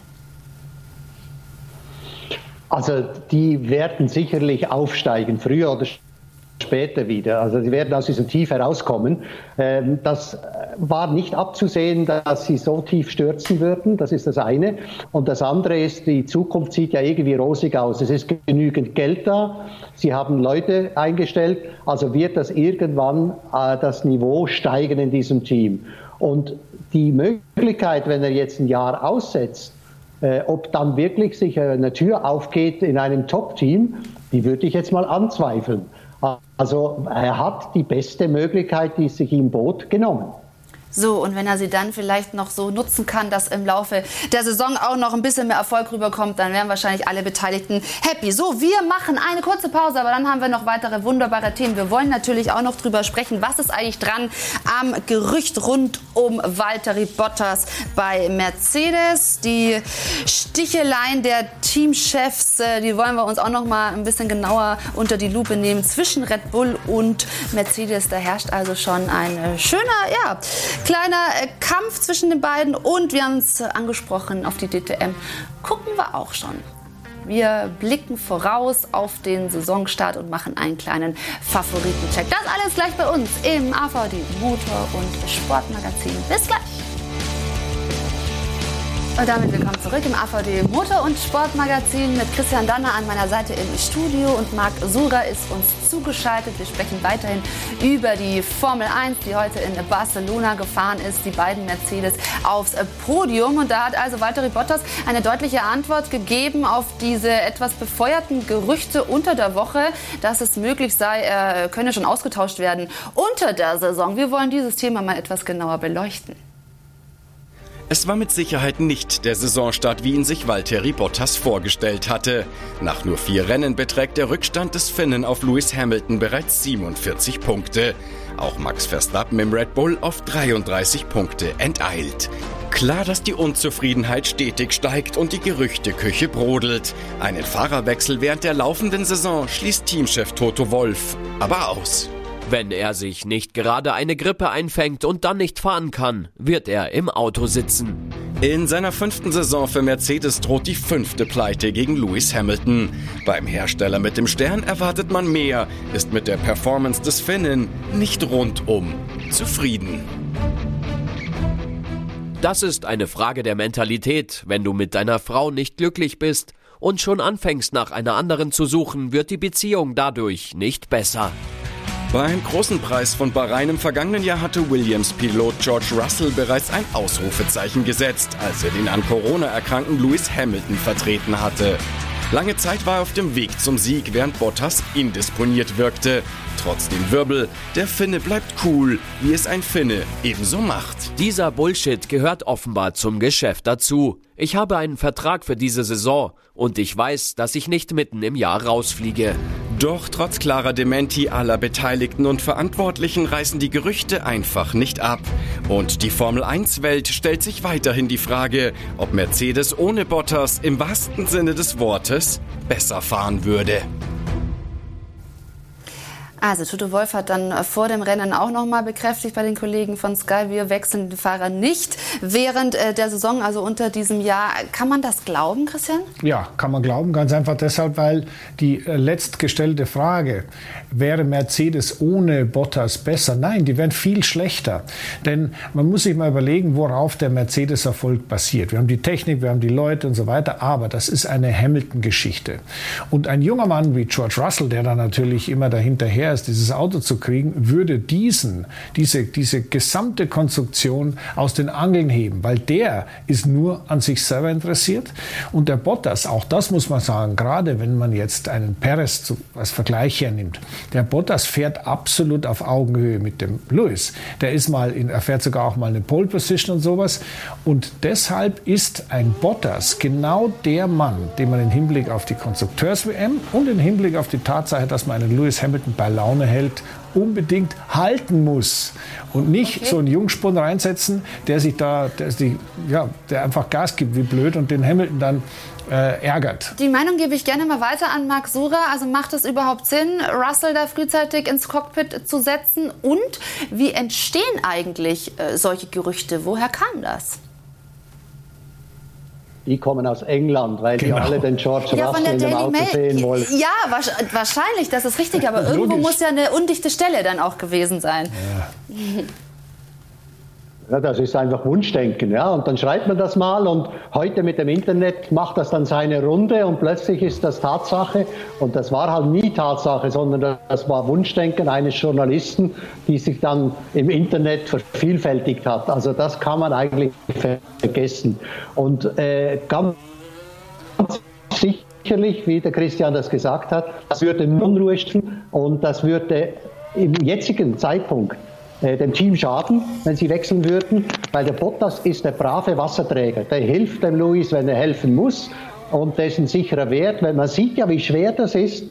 Also die werden sicherlich aufsteigen, früher oder später wieder. Also sie werden aus diesem Tief herauskommen. Ähm, das war nicht abzusehen, dass sie so tief stürzen würden. Das ist das eine. Und das andere ist, die Zukunft sieht ja irgendwie rosig aus. Es ist genügend Geld da. Sie haben Leute eingestellt. Also wird das irgendwann äh, das Niveau steigen in diesem Team. Und die Möglichkeit, wenn er jetzt ein Jahr aussetzt, äh, ob dann wirklich sich eine Tür aufgeht in einem Top-Team, die würde ich jetzt mal anzweifeln. Also er hat die beste Möglichkeit, die sich ihm bot, genommen. So, und wenn er sie dann vielleicht noch so nutzen kann, dass im Laufe der Saison auch noch ein bisschen mehr Erfolg rüberkommt, dann wären wahrscheinlich alle Beteiligten happy. So, wir machen eine kurze Pause, aber dann haben wir noch weitere wunderbare Themen. Wir wollen natürlich auch noch drüber sprechen, was ist eigentlich dran am Gerücht rund um Valtteri Bottas bei Mercedes. Die Sticheleien der Teamchefs, äh, die wollen wir uns auch noch mal ein bisschen genauer unter die Lupe nehmen zwischen Red Bull und Mercedes. Da herrscht also schon ein äh, schöner, ja, Kleiner äh, Kampf zwischen den beiden und wir haben es angesprochen auf die DTM. Gucken wir auch schon. Wir blicken voraus auf den Saisonstart und machen einen kleinen Favoritencheck. Das alles gleich bei uns im AVD Motor- und Sportmagazin. Bis gleich. Und damit willkommen zurück im AVD Motor- und Sportmagazin mit Christian Danner an meiner Seite im Studio und Marc Sura ist uns zugeschaltet. Wir sprechen weiterhin über die Formel 1, die heute in Barcelona gefahren ist, die beiden Mercedes aufs Podium. Und da hat also Valtteri Bottas eine deutliche Antwort gegeben auf diese etwas befeuerten Gerüchte unter der Woche, dass es möglich sei, er könne schon ausgetauscht werden unter der Saison. Wir wollen dieses Thema mal etwas genauer beleuchten. Es war mit Sicherheit nicht der Saisonstart, wie ihn sich Valtteri Bottas vorgestellt hatte. Nach nur vier Rennen beträgt der Rückstand des Finnen auf Lewis Hamilton bereits 47 Punkte. Auch Max Verstappen im Red Bull auf 33 Punkte enteilt. Klar, dass die Unzufriedenheit stetig steigt und die Gerüchteküche brodelt. Einen Fahrerwechsel während der laufenden Saison schließt Teamchef Toto Wolf aber aus. Wenn er sich nicht gerade eine Grippe einfängt und dann nicht fahren kann, wird er im Auto sitzen. In seiner fünften Saison für Mercedes droht die fünfte Pleite gegen Lewis Hamilton. Beim Hersteller mit dem Stern erwartet man mehr, ist mit der Performance des Finnen nicht rundum zufrieden. Das ist eine Frage der Mentalität. Wenn du mit deiner Frau nicht glücklich bist und schon anfängst nach einer anderen zu suchen, wird die Beziehung dadurch nicht besser. Beim großen Preis von Bahrain im vergangenen Jahr hatte Williams-Pilot George Russell bereits ein Ausrufezeichen gesetzt, als er den an Corona erkrankten Lewis Hamilton vertreten hatte. Lange Zeit war er auf dem Weg zum Sieg, während Bottas indisponiert wirkte. Trotz dem Wirbel, der Finne bleibt cool, wie es ein Finne ebenso macht. Dieser Bullshit gehört offenbar zum Geschäft dazu. Ich habe einen Vertrag für diese Saison und ich weiß, dass ich nicht mitten im Jahr rausfliege. Doch trotz klarer Dementi aller Beteiligten und Verantwortlichen reißen die Gerüchte einfach nicht ab. Und die Formel 1-Welt stellt sich weiterhin die Frage, ob Mercedes ohne Bottas im wahrsten Sinne des Wortes besser fahren würde. Also Toto Wolf hat dann äh, vor dem Rennen auch noch mal bekräftigt bei den Kollegen von Sky, wir wechseln den Fahrer nicht während äh, der Saison, also unter diesem Jahr. Kann man das glauben, Christian? Ja, kann man glauben, ganz einfach deshalb, weil die äh, letztgestellte Frage, wäre Mercedes ohne Bottas besser? Nein, die wären viel schlechter. Denn man muss sich mal überlegen, worauf der Mercedes-Erfolg basiert. Wir haben die Technik, wir haben die Leute und so weiter, aber das ist eine Hamilton-Geschichte. Und ein junger Mann wie George Russell, der da natürlich immer dahinterher schwer ist, dieses Auto zu kriegen, würde diesen, diese, diese gesamte Konstruktion aus den Angeln heben, weil der ist nur an sich selber interessiert und der Bottas, auch das muss man sagen, gerade wenn man jetzt einen Perez zu, als Vergleich hernimmt, der Bottas fährt absolut auf Augenhöhe mit dem Lewis. Der ist mal in, er fährt sogar auch mal eine Pole Position und sowas und deshalb ist ein Bottas genau der Mann, den man im Hinblick auf die Konstrukteurs-WM und im Hinblick auf die Tatsache, dass man einen Lewis Hamilton bei Laune hält, unbedingt halten muss und nicht okay. so einen Jungspund reinsetzen, der sich da, der, sich, ja, der einfach Gas gibt wie blöd und den Hamilton dann äh, ärgert. Die Meinung gebe ich gerne mal weiter an Marc Sura. Also macht es überhaupt Sinn, Russell da frühzeitig ins Cockpit zu setzen? Und wie entstehen eigentlich äh, solche Gerüchte? Woher kam das? Die kommen aus England, weil genau. die alle den George ja, Russell in dem Auto Mail. sehen wollen. Ja, wahrscheinlich, das ist richtig, aber [laughs] irgendwo muss ja eine undichte Stelle dann auch gewesen sein. Ja. [laughs] Ja, das ist einfach Wunschdenken, ja. Und dann schreibt man das mal und heute mit dem Internet macht das dann seine Runde und plötzlich ist das Tatsache. Und das war halt nie Tatsache, sondern das war Wunschdenken eines Journalisten, die sich dann im Internet vervielfältigt hat. Also das kann man eigentlich vergessen. Und äh, ganz sicherlich, wie der Christian das gesagt hat, das würde Unruhe stiften und das würde im jetzigen Zeitpunkt dem Team schaden, wenn sie wechseln würden, weil der Bottas ist der brave Wasserträger. Der hilft dem Luis, wenn er helfen muss und ein sicherer Wert, weil man sieht ja, wie schwer das ist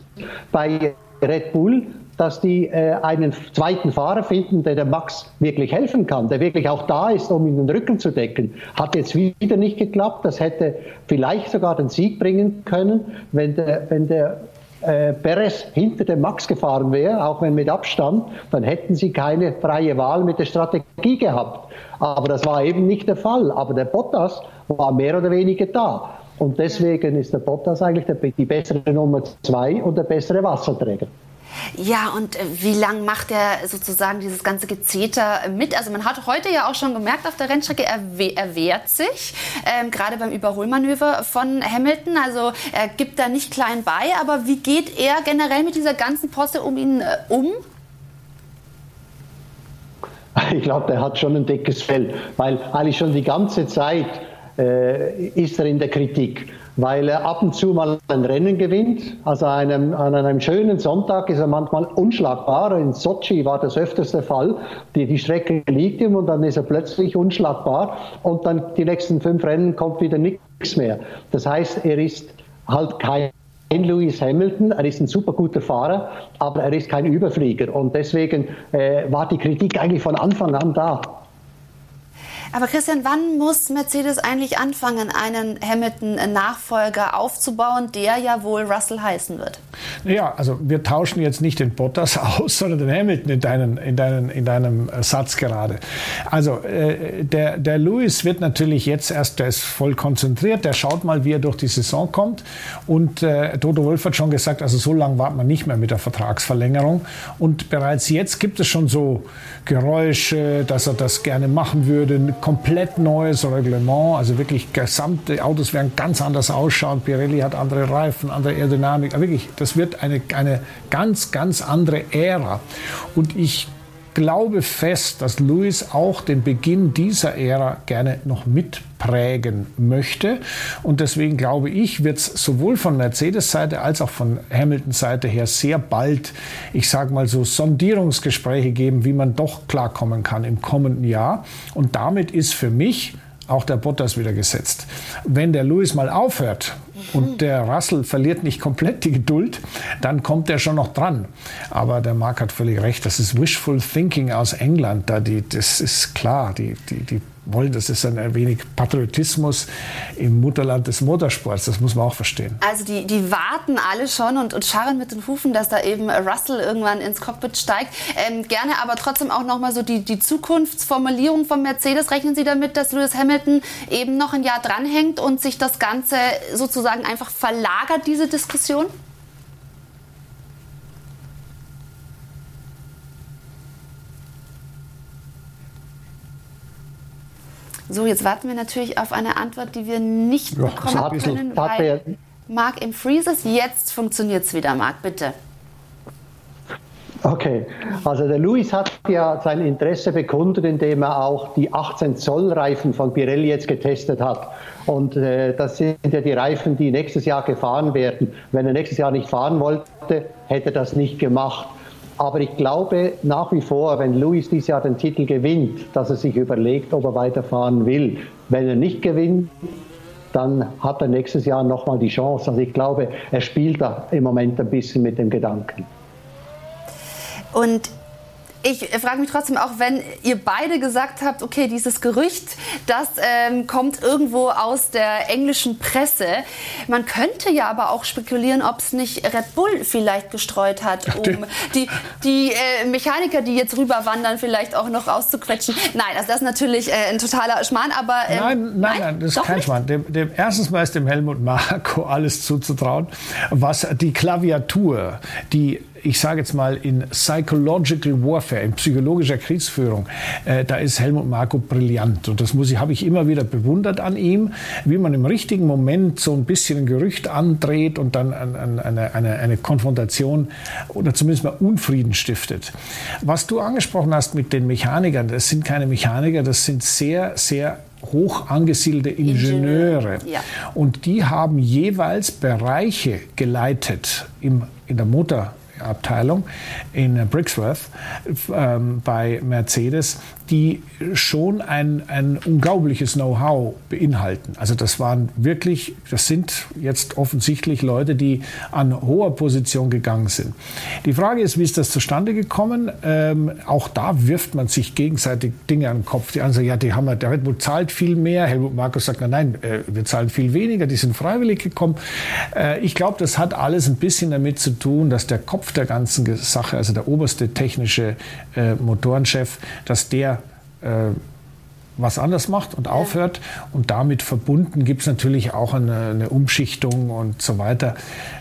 bei Red Bull, dass die äh, einen zweiten Fahrer finden, der dem Max wirklich helfen kann, der wirklich auch da ist, um ihn den Rücken zu decken. Hat jetzt wieder nicht geklappt. Das hätte vielleicht sogar den Sieg bringen können, wenn der, wenn der äh, Perez hinter dem Max gefahren wäre, auch wenn mit Abstand, dann hätten sie keine freie Wahl mit der Strategie gehabt. Aber das war eben nicht der Fall. Aber der Bottas war mehr oder weniger da. Und deswegen ist der Bottas eigentlich der, die bessere Nummer zwei und der bessere Wasserträger. Ja, und äh, wie lang macht er sozusagen dieses ganze Gezeter mit? Also man hat heute ja auch schon gemerkt auf der Rennstrecke, er, er wehrt sich, ähm, gerade beim Überholmanöver von Hamilton. Also er gibt da nicht klein bei, aber wie geht er generell mit dieser ganzen Posse um ihn äh, um? [laughs] Ich glaube, der hat schon ein dickes Fell, weil eigentlich schon die ganze Zeit äh, ist er in der Kritik weil er ab und zu mal ein Rennen gewinnt. Also einem, an einem schönen Sonntag ist er manchmal unschlagbar. In Sochi war das öfters der Fall. Die, die Strecke liegt ihm und dann ist er plötzlich unschlagbar und dann die nächsten fünf Rennen kommt wieder nichts mehr. Das heißt, er ist halt kein Lewis Hamilton, er ist ein super guter Fahrer, aber er ist kein Überflieger und deswegen äh, war die Kritik eigentlich von Anfang an da. Aber Christian, wann muss Mercedes eigentlich anfangen, einen Hamilton-Nachfolger aufzubauen, der ja wohl Russell heißen wird? Ja, also wir tauschen jetzt nicht den Bottas [laughs] aus, sondern den Hamilton in, deinen, in, deinen, in deinem Satz gerade. Also äh, der, der Lewis wird natürlich jetzt erst, der ist voll konzentriert, der schaut mal, wie er durch die Saison kommt. Und äh, Toto Wolf hat schon gesagt, also so lange wartet man nicht mehr mit der Vertragsverlängerung. Und bereits jetzt gibt es schon so Geräusche, dass er das gerne machen würde komplett neues Reglement, also wirklich gesamte Autos werden ganz anders ausschauen. Pirelli hat andere Reifen, andere Aerodynamik. Aber wirklich, das wird eine, eine ganz, ganz andere Ära. Und ich glaube fest, dass Lewis auch den Beginn dieser Ära gerne noch mitprägen möchte. Und deswegen glaube ich, wird es sowohl von Mercedes-Seite als auch von Hamilton-Seite her sehr bald, ich sage mal so, Sondierungsgespräche geben, wie man doch klarkommen kann im kommenden Jahr. Und damit ist für mich auch der Bottas wieder gesetzt. Wenn der Lewis mal aufhört und der Russell verliert nicht komplett die Geduld, dann kommt er schon noch dran. Aber der Marc hat völlig recht, das ist Wishful Thinking aus England. Da die, das ist klar, die, die, die wollen. Das ist ein wenig Patriotismus im Mutterland des Motorsports. Das muss man auch verstehen. Also die, die warten alle schon und, und scharren mit den Hufen, dass da eben Russell irgendwann ins Cockpit steigt. Ähm, gerne aber trotzdem auch noch mal so die, die Zukunftsformulierung von Mercedes. Rechnen Sie damit, dass Lewis Hamilton eben noch ein Jahr dranhängt und sich das Ganze sozusagen einfach verlagert, diese Diskussion? So, jetzt warten wir natürlich auf eine Antwort, die wir nicht ja, bekommen können, weil Marc im Freeze ist. Jetzt funktioniert es wieder, Marc, bitte. Okay, also der Luis hat ja sein Interesse bekundet, indem er auch die 18 Zoll Reifen von Pirelli jetzt getestet hat. Und äh, das sind ja die Reifen, die nächstes Jahr gefahren werden. Wenn er nächstes Jahr nicht fahren wollte, hätte er das nicht gemacht. Aber ich glaube nach wie vor, wenn Luis dieses Jahr den Titel gewinnt, dass er sich überlegt, ob er weiterfahren will. Wenn er nicht gewinnt, dann hat er nächstes Jahr nochmal die Chance. Also ich glaube, er spielt da im Moment ein bisschen mit dem Gedanken. Und ich frage mich trotzdem auch, wenn ihr beide gesagt habt, okay, dieses Gerücht, das ähm, kommt irgendwo aus der englischen Presse. Man könnte ja aber auch spekulieren, ob es nicht Red Bull vielleicht gestreut hat, um die, die äh, Mechaniker, die jetzt rüberwandern, vielleicht auch noch rauszuquetschen. Nein, also das ist natürlich äh, ein totaler Schmarrn, aber... Ähm, nein, nein, nein, das ist kein nicht? Schmarrn. Dem, dem, erstens mal ist dem Helmut Marko [laughs] alles zuzutrauen, was die Klaviatur, die ich sage jetzt mal, in Psychological Warfare, in psychologischer Kriegsführung, äh, da ist Helmut Marko brillant. Und das muss ich, habe ich immer wieder bewundert an ihm, wie man im richtigen Moment so ein bisschen ein Gerücht andreht und dann eine, eine, eine, eine Konfrontation oder zumindest mal Unfrieden stiftet. Was du angesprochen hast mit den Mechanikern, das sind keine Mechaniker, das sind sehr, sehr hoch angesiedelte Ingenieure. Ingenieur, ja. Und die haben jeweils Bereiche geleitet im, in der Motor Abteilung in Brixworth ähm, bei Mercedes, die schon ein, ein unglaubliches Know-how beinhalten. Also das waren wirklich, das sind jetzt offensichtlich Leute, die an hoher Position gegangen sind. Die Frage ist, wie ist das zustande gekommen? Ähm, auch da wirft man sich gegenseitig Dinge an den Kopf. Die anderen sagen, ja, die haben, der Red Bull zahlt viel mehr. Helmut Markus sagt, nein, nein, äh, wir zahlen viel weniger, die sind freiwillig gekommen. Äh, ich glaube, das hat alles ein bisschen damit zu tun, dass der Kopf der ganzen Sache, also der oberste technische äh, Motorenchef, dass der äh, was anders macht und aufhört. Und damit verbunden gibt es natürlich auch eine, eine, Umschichtung und so weiter.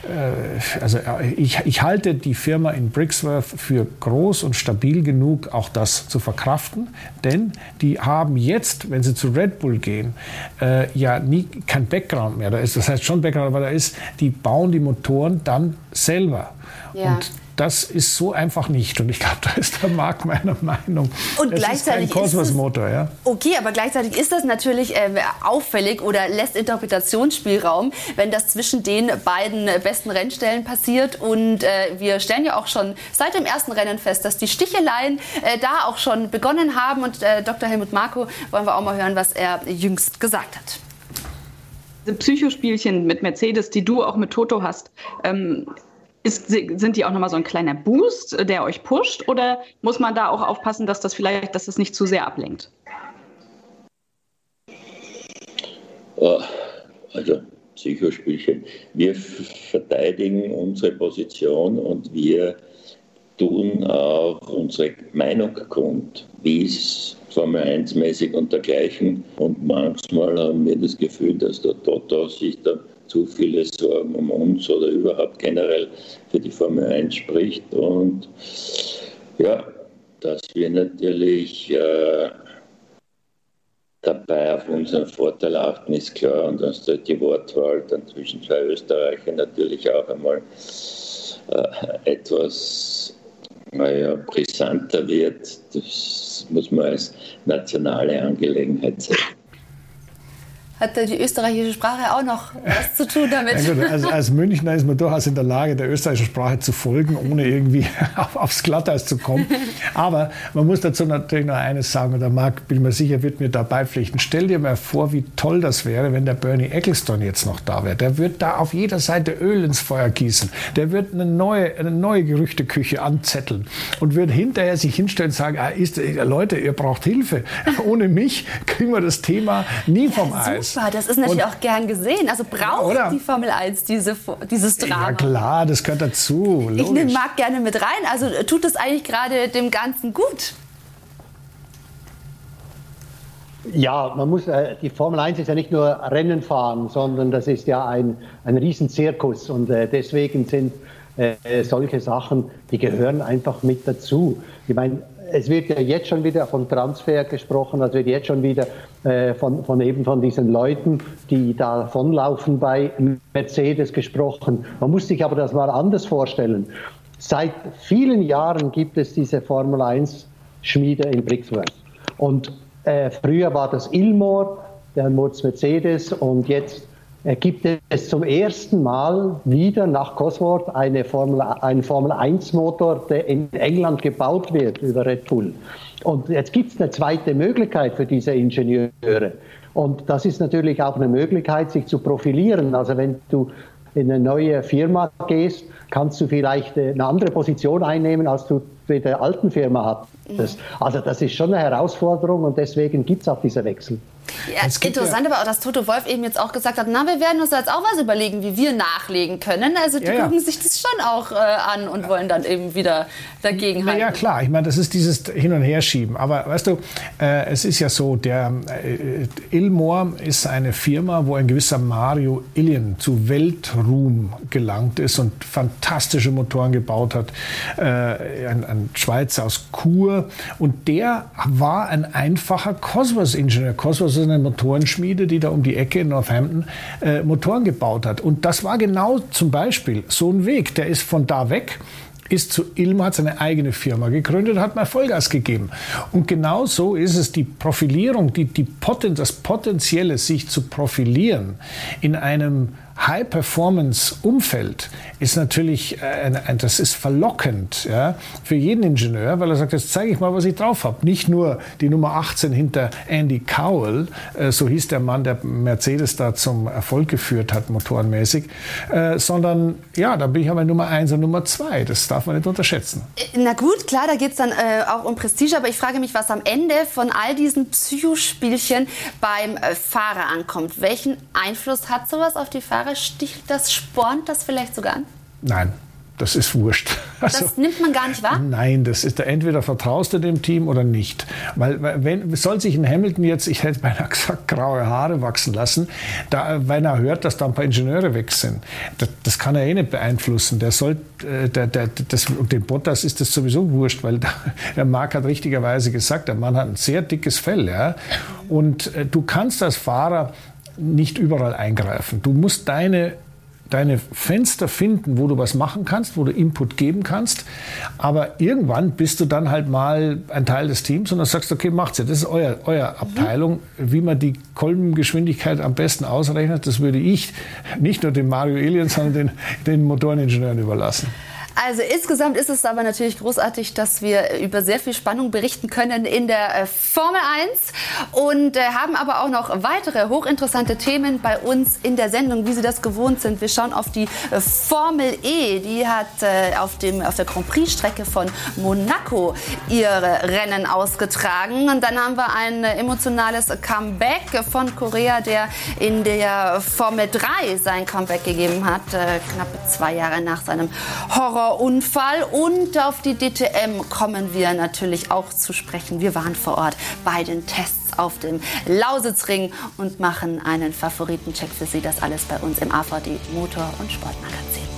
Äh, also äh, ich, ich, halte die Firma in Brixworth für groß und stabil genug, auch das zu verkraften. Denn die haben jetzt, wenn sie zu Red Bull gehen, äh, ja nie kein Background mehr. Da ist, das heißt schon Background, aber da ist, die bauen die Motoren dann selber. Ja. Und das ist so einfach nicht. Und ich glaube, [laughs] da ist der Markt meiner Meinung. Und das gleichzeitig ist kein Kosmos-Motor, ja. Okay, aber gleichzeitig ist das natürlich äh, auffällig oder lässt Interpretationsspielraum, wenn das zwischen den beiden besten Rennstellen passiert. Und äh, wir stellen ja auch schon seit dem ersten Rennen fest, dass die Sticheleien äh, da auch schon begonnen haben. Und äh, Dr. Helmut Marko wollen wir auch mal hören, was er jüngst gesagt hat. Diese Psychospielchen mit Mercedes, die du auch mit Toto hast, ähm, ist, sind die auch nochmal so ein kleiner Boost, der euch pusht? Oder muss man da auch aufpassen, dass das vielleicht, dass das nicht zu sehr ablenkt? Oh, also Psychospielchen. Wir verteidigen unsere Position und wir tun auch unsere Meinung kund, wie es Formel 1 mäßig und dergleichen. Und manchmal haben wir das Gefühl, dass der Toto sich da zu viele Sorgen um uns oder überhaupt generell für die Formel 1 spricht. Und ja, dass wir natürlich äh, dabei auf unseren Vorteil achten, ist klar. Und dass da die Wortwahl dann zwischen zwei Österreichern natürlich auch einmal äh, etwas naja, brisanter wird, das muss man als nationale Angelegenheit sehen hat die österreichische Sprache auch noch was zu tun damit. Ja, gut, also als Münchner ist man durchaus in der Lage, der österreichischen Sprache zu folgen, ohne irgendwie [laughs] auf, aufs Glatteis zu kommen. Aber man muss dazu natürlich noch eines sagen, und der Marc, bin mir sicher, wird mir da beipflichten. Stell dir mal vor, wie toll das wäre, wenn der Bernie Ecclestone jetzt noch da wäre. Der wird da auf jeder Seite Öl ins Feuer gießen. Der wird eine neue, eine neue Gerüchteküche anzetteln und wird hinterher sich hinstellen und sagen, ah, ist, Leute, ihr braucht Hilfe. [laughs] Ohne mich kriegen wir das Thema nie vom Eis. Super, das ist natürlich und, auch gern gesehen. Also braucht oder? die Formel 1 diese, dieses Drama. Ja klar, das gehört dazu. Logisch. Ich nehme Marc gerne mit rein. Also tut es eigentlich gerade dem Ganzen gut? Ja, man muss, äh, die Formel 1 ist ja nicht nur Rennen fahren, sondern das ist ja ein, ein Riesenzirkus und äh, deswegen sind äh, solche Sachen, die gehören einfach mit dazu. Ich meine, es wird ja jetzt schon wieder von Transfer gesprochen, es wird jetzt schon wieder äh, von, von eben von diesen Leuten, die davonlaufen bei Mercedes gesprochen. Man muss sich aber das mal anders vorstellen. seit vielen Jahren gibt es diese Formel 1 Schmiede in Brixworth. Und äh, früher war das Ilmor, der Murz Mercedes und jetzt äh, gibt es zum ersten Mal wieder nach Cosworth eine Formel, einen Formel 1 Motor, der in England gebaut wird über Red Bull. Und jetzt gibt es eine zweite Möglichkeit für diese Ingenieure. Und das ist natürlich auch eine Möglichkeit, sich zu profilieren. Also wenn du in eine neue Firma gehst, kannst du vielleicht eine andere Position einnehmen, als du bei der alten Firma hattest. Also das ist schon eine Herausforderung und deswegen gibt es auch diese Wechsel. Ja, interessant ja. aber auch, dass Toto Wolf eben jetzt auch gesagt hat, na, wir werden uns jetzt auch was überlegen, wie wir nachlegen können. Also die ja, gucken sich das schon auch äh, an und wollen dann eben wieder dagegen halten. Ja, klar. Ich meine, das ist dieses Hin- und Herschieben. Aber weißt du, äh, es ist ja so, der äh, Ilmor ist eine Firma, wo ein gewisser Mario Illian zu Weltruhm gelangt ist und fantastische Motoren gebaut hat. Äh, ein, ein Schweizer aus Chur. Und der war ein einfacher Cosmos-Ingenieur. Cosmos ist eine Motorenschmiede, die da um die Ecke in Northampton äh, Motoren gebaut hat. Und das war genau zum Beispiel so ein Weg. Der ist von da weg ist zu Ilma, hat seine eigene Firma gegründet, hat mal Vollgas gegeben. Und genau so ist es, die Profilierung, die, die Poten, das Potenzielle, sich zu profilieren in einem High-Performance-Umfeld ist natürlich, äh, ein, ein, das ist verlockend ja, für jeden Ingenieur, weil er sagt, jetzt zeige ich mal, was ich drauf habe. Nicht nur die Nummer 18 hinter Andy Cowell, äh, so hieß der Mann, der Mercedes da zum Erfolg geführt hat, motorenmäßig, äh, sondern ja, da bin ich aber Nummer 1 und Nummer 2. Das darf man nicht unterschätzen. Äh, na gut, klar, da geht es dann äh, auch um Prestige, aber ich frage mich, was am Ende von all diesen Psychospielchen beim äh, Fahrer ankommt. Welchen Einfluss hat sowas auf die Fahrer? Jahre sticht das, spornt das vielleicht sogar an? Nein, das ist wurscht. [laughs] Also, das nimmt man gar nicht wahr? Nein, das ist entweder vertraust du dem Team oder nicht. Weil wenn soll sich in Hamilton jetzt, ich hätte beinahe gesagt, graue Haare wachsen lassen, da, wenn er hört, dass da ein paar Ingenieure weg sind. Das, das kann er eh nicht beeinflussen. Der soll, äh, der, der, das, und dem Bottas ist das sowieso wurscht, weil [laughs] der, der Marc hat richtigerweise gesagt, der Mann hat ein sehr dickes Fell. Ja? Und äh, du kannst als Fahrer nicht überall eingreifen. Du musst deine deine Fenster finden, wo du was machen kannst, wo du Input geben kannst. Aber irgendwann bist du dann halt mal ein Teil des Teams und dann sagst du, okay, macht's ja. Das ist euer, euer Abteilung. Wie man die Kolbengeschwindigkeit am besten ausrechnet, das würde ich nicht nur dem Mario Alien, sondern den, den Motoreningenieuren überlassen. Also insgesamt ist es aber natürlich großartig, dass wir über sehr viel Spannung berichten können in der äh, Formel 1 und äh, haben aber auch noch weitere hochinteressante Themen bei uns in der Sendung, wie Sie das gewohnt sind. Wir schauen auf die äh, Formel E. Die hat auf, dem, auf der Grand Prix-Strecke von Monaco ihre Rennen ausgetragen. Und dann haben wir ein emotionales Comeback von Korea, der in der Formel 3 sein Comeback gegeben hat, knapp zwei Jahre nach seinem Horror Unfall. Und auf die DTM kommen wir natürlich auch zu sprechen. Wir waren vor Ort bei den Tests auf dem Lausitzring und machen einen Favoritencheck für Sie. Das alles bei uns im AVD Motor- und Sportmagazin.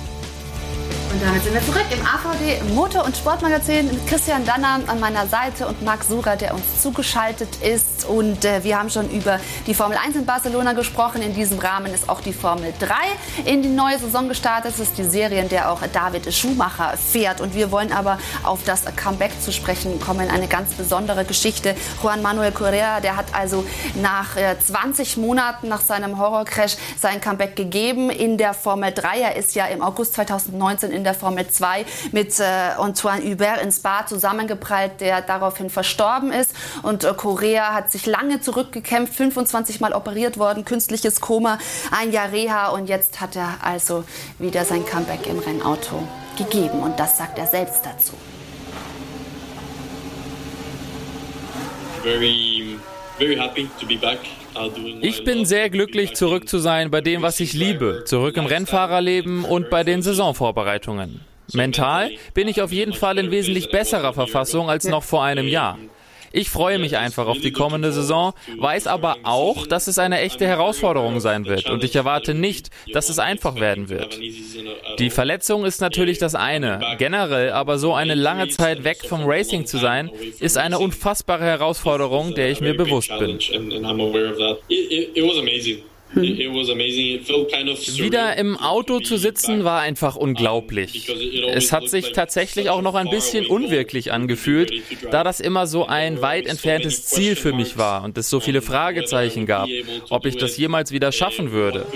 Und damit sind wir zurück im AVD Motor- und Sportmagazin mit Christian Danner an meiner Seite und Marc Surer, der uns zugeschaltet ist. Und äh, wir haben schon über die Formel 1 in Barcelona gesprochen. In diesem Rahmen ist auch die Formel 3 in die neue Saison gestartet. Es ist die Serie, in der auch David Schumacher fährt. Und wir wollen aber auf das Comeback zu sprechen kommen. Eine ganz besondere Geschichte. Juan Manuel Correa, der hat also nach äh, 20 Monaten nach seinem Horrorcrash sein Comeback gegeben in der Formel 3. Er ist ja im August 2019 in in der Formel 2 mit äh, Antoine Hubert in Spa zusammengeprallt, der daraufhin verstorben ist. Und äh, Korea hat sich lange zurückgekämpft, 25 Mal operiert worden, künstliches Koma, ein Jahr Reha und jetzt hat er also wieder sein Comeback im Rennauto gegeben. Und das sagt er selbst dazu. Very, very happy to be back. Ich bin sehr glücklich, zurück zu sein bei dem, was ich liebe, zurück im Rennfahrerleben und bei den Saisonvorbereitungen. Mental bin ich auf jeden Fall in wesentlich besserer Verfassung als noch vor einem Jahr. Ich freue mich einfach auf die kommende Saison, weiß aber auch, dass es eine echte Herausforderung sein wird und ich erwarte nicht, dass es einfach werden wird. Die Verletzung ist natürlich das eine. Generell aber so eine lange Zeit weg vom Racing zu sein, ist eine unfassbare Herausforderung, der ich mir bewusst bin. Wieder im Auto zu sitzen war einfach unglaublich. Es hat sich tatsächlich auch noch ein bisschen unwirklich angefühlt, da das immer so ein weit entferntes Ziel für mich war und es so viele Fragezeichen gab, ob ich das jemals wieder schaffen würde.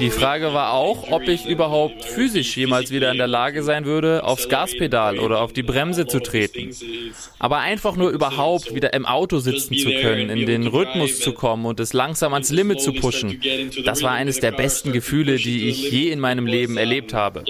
Die Frage war auch, ob ich überhaupt physisch jemals wieder in der Lage sein würde, aufs Gaspedal oder auf die Bremse zu treten. Aber einfach nur überhaupt wieder im Auto sitzen zu können, in den Rhythmus zu kommen und es langsam ans Limit zu pushen, das war eines der besten Gefühle, die ich je in meinem Leben erlebt habe.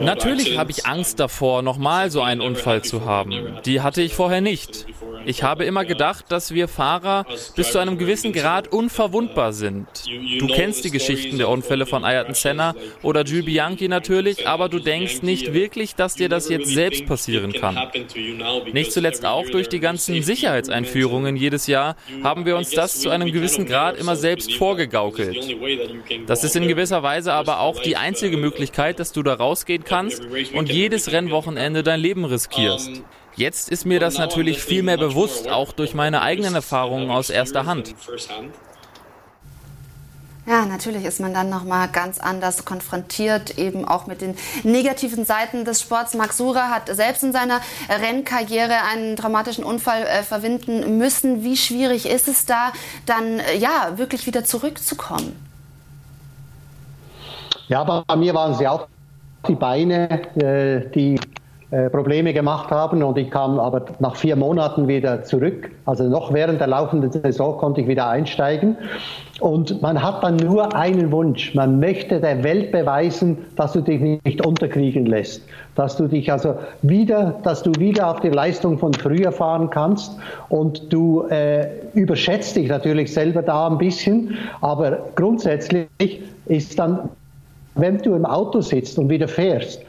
Natürlich habe ich Angst davor, nochmal so einen Unfall zu haben. Die hatte ich vorher nicht. Ich habe immer gedacht, dass wir Fahrer bis zu einem gewissen Grad unverwundbar sind. Du kennst die Geschichten der Unfälle von Ayrton Senna oder Jules Bianchi natürlich, aber du denkst nicht wirklich, dass dir das jetzt selbst passieren kann. Nicht zuletzt auch durch die ganzen Sicherheitseinführungen jedes Jahr haben wir uns das zu einem gewissen Grad immer selbst vorgegaukelt. Das ist in gewisser Weise aber auch die einzige Möglichkeit, dass du da rausgehen kannst und jedes Rennwochenende dein Leben riskierst. Jetzt ist mir das natürlich viel mehr bewusst, auch durch meine eigenen Erfahrungen aus erster Hand. Ja, natürlich ist man dann nochmal ganz anders konfrontiert, eben auch mit den negativen Seiten des Sports. Max Sura hat selbst in seiner Rennkarriere einen traumatischen Unfall äh, verwinden müssen. Wie schwierig ist es da, dann äh, ja wirklich wieder zurückzukommen? Ja, aber bei mir waren sie auch die Beine, äh, die Probleme gemacht haben und ich kam aber nach vier Monaten wieder zurück. Also noch während der laufenden Saison konnte ich wieder einsteigen. Und man hat dann nur einen Wunsch. Man möchte der Welt beweisen, dass du dich nicht unterkriegen lässt. Dass du dich also wieder, dass du wieder auf die Leistung von früher fahren kannst. Und du äh, überschätzt dich natürlich selber da ein bisschen. Aber grundsätzlich ist dann wenn du im Auto sitzt und wieder fährst,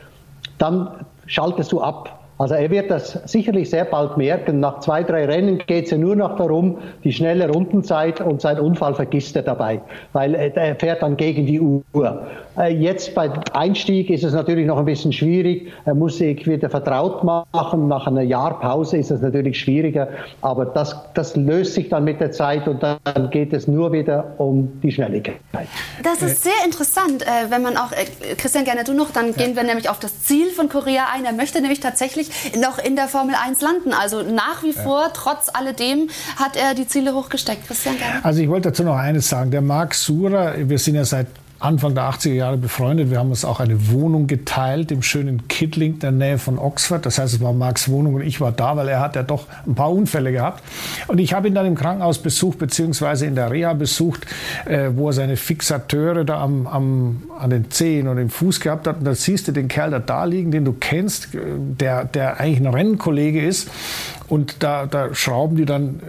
dann schaltest du ab. Also er wird das sicherlich sehr bald merken. Nach zwei, drei Rennen geht es ja nur noch darum, die schnelle Rundenzeit und sein Unfall vergisst er dabei, weil er fährt dann gegen die Uhr. Äh, jetzt beim Einstieg ist es natürlich noch ein bisschen schwierig. Er muss sich wieder vertraut machen. Nach einer Jahr Pause ist es natürlich schwieriger. Aber das, das löst sich dann mit der Zeit und dann geht es nur wieder um die Schnelligkeit. Das ist sehr interessant, äh, wenn man auch, äh, Christian, gerne du noch, dann gehen wir nämlich auf das Ziel von Korea ein. Er möchte nämlich tatsächlich noch in der Formel 1 landen. Also nach wie vor, trotz alledem, hat er die Ziele hochgesteckt. Christian, gerne. Also ich wollte dazu noch eines sagen. Der Marc Sura, wir sind ja seit Anfang der 80er Jahre befreundet. Wir haben uns auch eine Wohnung geteilt im schönen Kidling, der Nähe von Oxford. Das heißt, es war Marks Wohnung und ich war da, weil er hat ja doch ein paar Unfälle gehabt. Und ich habe ihn dann im Krankenhaus besucht, beziehungsweise in der Reha besucht, äh, wo er seine Fixateure da am, am, an den Zehen und im Fuß gehabt hat. Und da siehst du den Kerl da, da liegen, den du kennst, der, der eigentlich ein Rennkollege ist. Und da, da schrauben die dann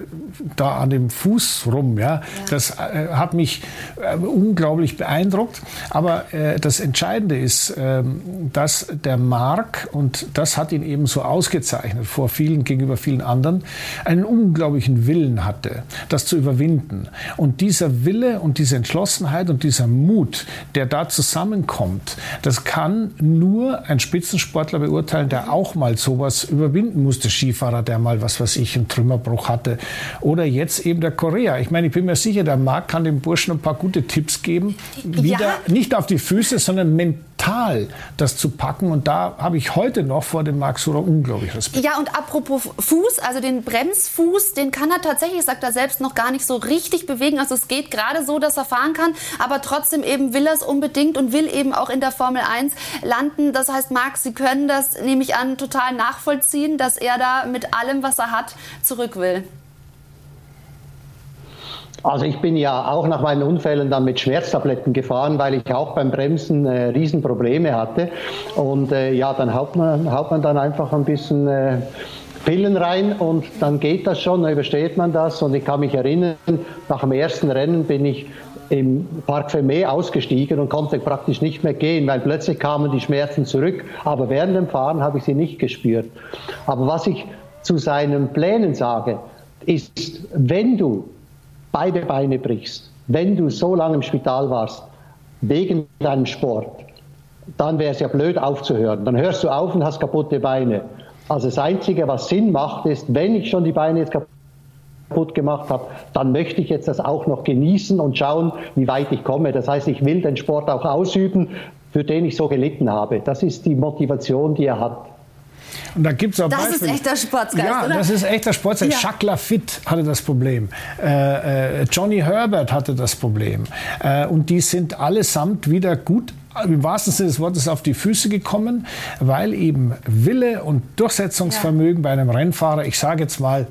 da an dem Fuß rum. Ja. ja. Das äh, hat mich äh, unglaublich beeindruckt beeindruckt. Aber äh, das Entscheidende ist, ähm, dass der Mark, und das hat ihn eben so ausgezeichnet vor vielen, gegenüber vielen anderen, einen unglaublichen Willen hatte, das zu überwinden. Und dieser Wille und diese Entschlossenheit und dieser Mut, der da zusammenkommt, das kann nur ein Spitzensportler beurteilen, der auch mal sowas überwinden musste. Skifahrer, der mal, was weiß ich, einen Trümmerbruch hatte. Oder jetzt eben der Korea. Ich meine, ich bin mir sicher, der Marc kann dem Burschen ein paar gute Tipps geben, wie wieder ja. nicht auf die Füße, sondern mental das zu packen. Und da habe ich heute noch vor dem Max Sura unglaublich Respekt. Ja, und apropos Fuß, also den Bremsfuß, den kann er tatsächlich, sagt er selbst, noch gar nicht so richtig bewegen. Also es geht gerade so, dass er fahren kann, aber trotzdem eben will er es unbedingt und will eben auch in der Formel 1 landen. Das heißt, Max, Sie können das, nehme ich an, total nachvollziehen, dass er da mit allem, was er hat, zurück will. Also ich bin ja auch nach meinen Unfällen dann mit Schmerztabletten gefahren, weil ich auch beim Bremsen äh, Riesenprobleme hatte. Und äh, ja, dann haut man, haut man dann einfach ein bisschen äh, Pillen rein und dann geht das schon, dann übersteht man das. Und ich kann mich erinnern, nach dem ersten Rennen bin ich im Parc Fermé ausgestiegen und konnte praktisch nicht mehr gehen, weil plötzlich kamen die Schmerzen zurück. Aber während dem Fahren habe ich sie nicht gespürt. Aber was ich zu seinen Plänen sage, ist, wenn du beide Beine brichst, wenn du so lange im Spital warst, wegen deinem Sport, dann wäre es ja blöd aufzuhören. Dann hörst du auf und hast kaputte Beine. Also das Einzige, was Sinn macht, ist, wenn ich schon die Beine jetzt kaputt gemacht habe, dann möchte ich jetzt das auch noch genießen und schauen, wie weit ich komme. Das heißt, ich will den Sport auch ausüben, für den ich so gelitten habe. Das ist die Motivation, die er hat. Und da gibt's auch das Beispiele. ist echter Sportsgeist, Ja, oder? das ist echter Sportsgeist. Ja. Jacques Lafitte hatte das Problem. Äh, äh, Johnny Herbert hatte das Problem. Äh, und die sind allesamt wieder gut im wahrsten Sinne des Wortes auf die Füße gekommen, weil eben Wille und Durchsetzungsvermögen bei einem Rennfahrer, ich sage jetzt mal,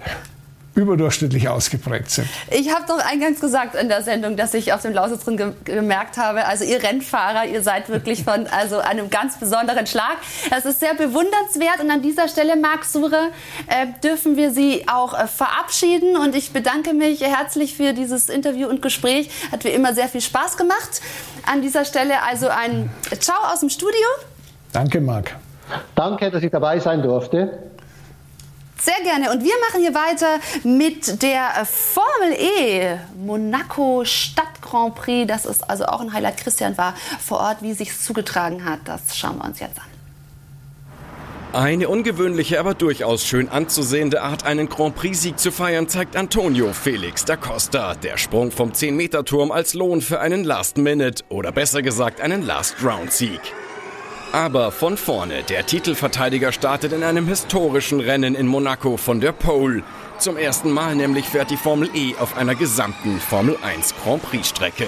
überdurchschnittlich ausgeprägt sind. Ich habe doch eingangs gesagt in der Sendung, dass ich auf dem Lausitzring ge gemerkt habe, also ihr Rennfahrer, ihr seid wirklich von also einem ganz besonderen Schlag. Das ist sehr bewundernswert und an dieser Stelle, Marc Sure, äh, dürfen wir Sie auch äh, verabschieden und ich bedanke mich herzlich für dieses Interview und Gespräch. Hat wie immer sehr viel Spaß gemacht. An dieser Stelle also ein Ciao aus dem Studio. Danke, Marc. Danke, dass ich dabei sein durfte. Sehr gerne. Und wir machen hier weiter mit der Formel E Monaco Stadt Grand Prix. Das ist also auch ein Highlight. Christian war vor Ort, wie sich zugetragen hat. Das schauen wir uns jetzt an. Eine ungewöhnliche, aber durchaus schön anzusehende Art, einen Grand Prix-Sieg zu feiern, zeigt Antonio Felix da Costa. Der Sprung vom 10-Meter-Turm als Lohn für einen Last-Minute oder besser gesagt einen Last-Round-Sieg. Aber von vorne, der Titelverteidiger startet in einem historischen Rennen in Monaco von der Pole. Zum ersten Mal nämlich fährt die Formel E auf einer gesamten Formel 1 Grand Prix-Strecke.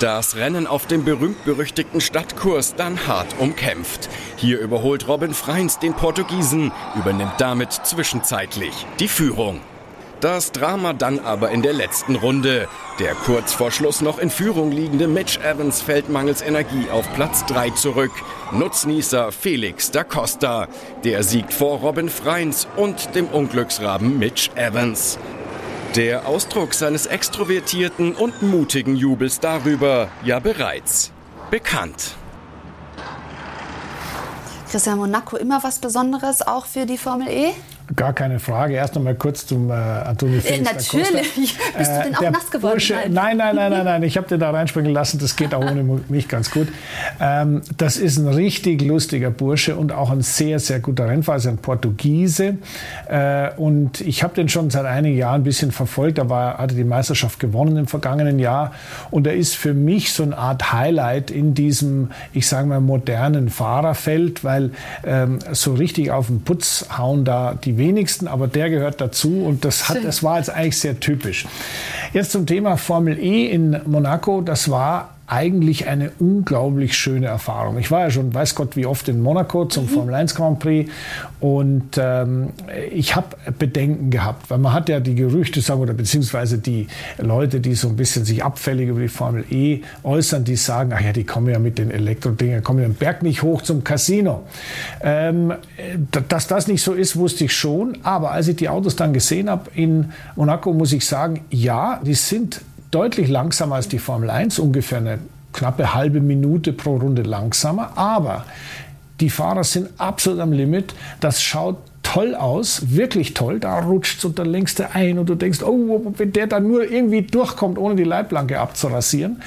Das Rennen auf dem berühmt-berüchtigten Stadtkurs dann hart umkämpft. Hier überholt Robin Freins den Portugiesen, übernimmt damit zwischenzeitlich die Führung. Das Drama dann aber in der letzten Runde. Der kurz vor Schluss noch in Führung liegende Mitch Evans fällt mangels Energie auf Platz 3 zurück. Nutznießer Felix da Costa. Der siegt vor Robin Freins und dem Unglücksraben Mitch Evans. Der Ausdruck seines extrovertierten und mutigen Jubels darüber ja bereits bekannt. Christian Monaco, immer was Besonderes auch für die Formel E? Gar keine Frage. Erst noch mal kurz zum äh, Antonio Felix da Costa. Natürlich. [laughs] Bist du denn auch der nass geworden? Bursche, nein, nein, nein, nein, nein. [laughs] Ich habe den da reinspringen lassen. Das geht auch ohne mich ganz gut. Ähm, das ist ein richtig lustiger Bursche und auch ein sehr, sehr guter Rennfahrer. Ist ein Portugiese. Äh, und ich habe den schon seit einigen Jahren ein bisschen verfolgt. Er war, hatte die Meisterschaft gewonnen im vergangenen Jahr. Und er ist für mich so eine Art Highlight in diesem, ich sage mal, modernen Fahrerfeld, weil ähm, so richtig auf den Putz hauen da die wenigsten, aber der gehört dazu und das, hat, das war jetzt eigentlich sehr typisch. Jetzt zum Thema Formel E in Monaco. Das war eigentlich eine unglaublich schöne Erfahrung. Ich war ja schon, weiß Gott, wie oft in Monaco zum mhm. Formel 1 Grand Prix und ähm, ich habe Bedenken gehabt, weil man hat ja die Gerüchte sagen oder beziehungsweise die Leute, die so ein bisschen sich abfällig über die Formel E äußern, die sagen, ach ja, die kommen ja mit den Elektrodingen, kommen ja den Berg nicht hoch zum Casino. Ähm, dass das nicht so ist, wusste ich schon, aber als ich die Autos dann gesehen habe in Monaco, muss ich sagen, ja, die sind deutlich langsamer als die Formel 1, ungefähr eine knappe halbe Minute pro Runde langsamer. Aber die Fahrer sind absolut am Limit. Das schaut toll aus, wirklich toll. Da rutscht so der längste ein und du denkst, oh, wenn der dann nur irgendwie durchkommt, ohne die Leitplanke abzurasieren.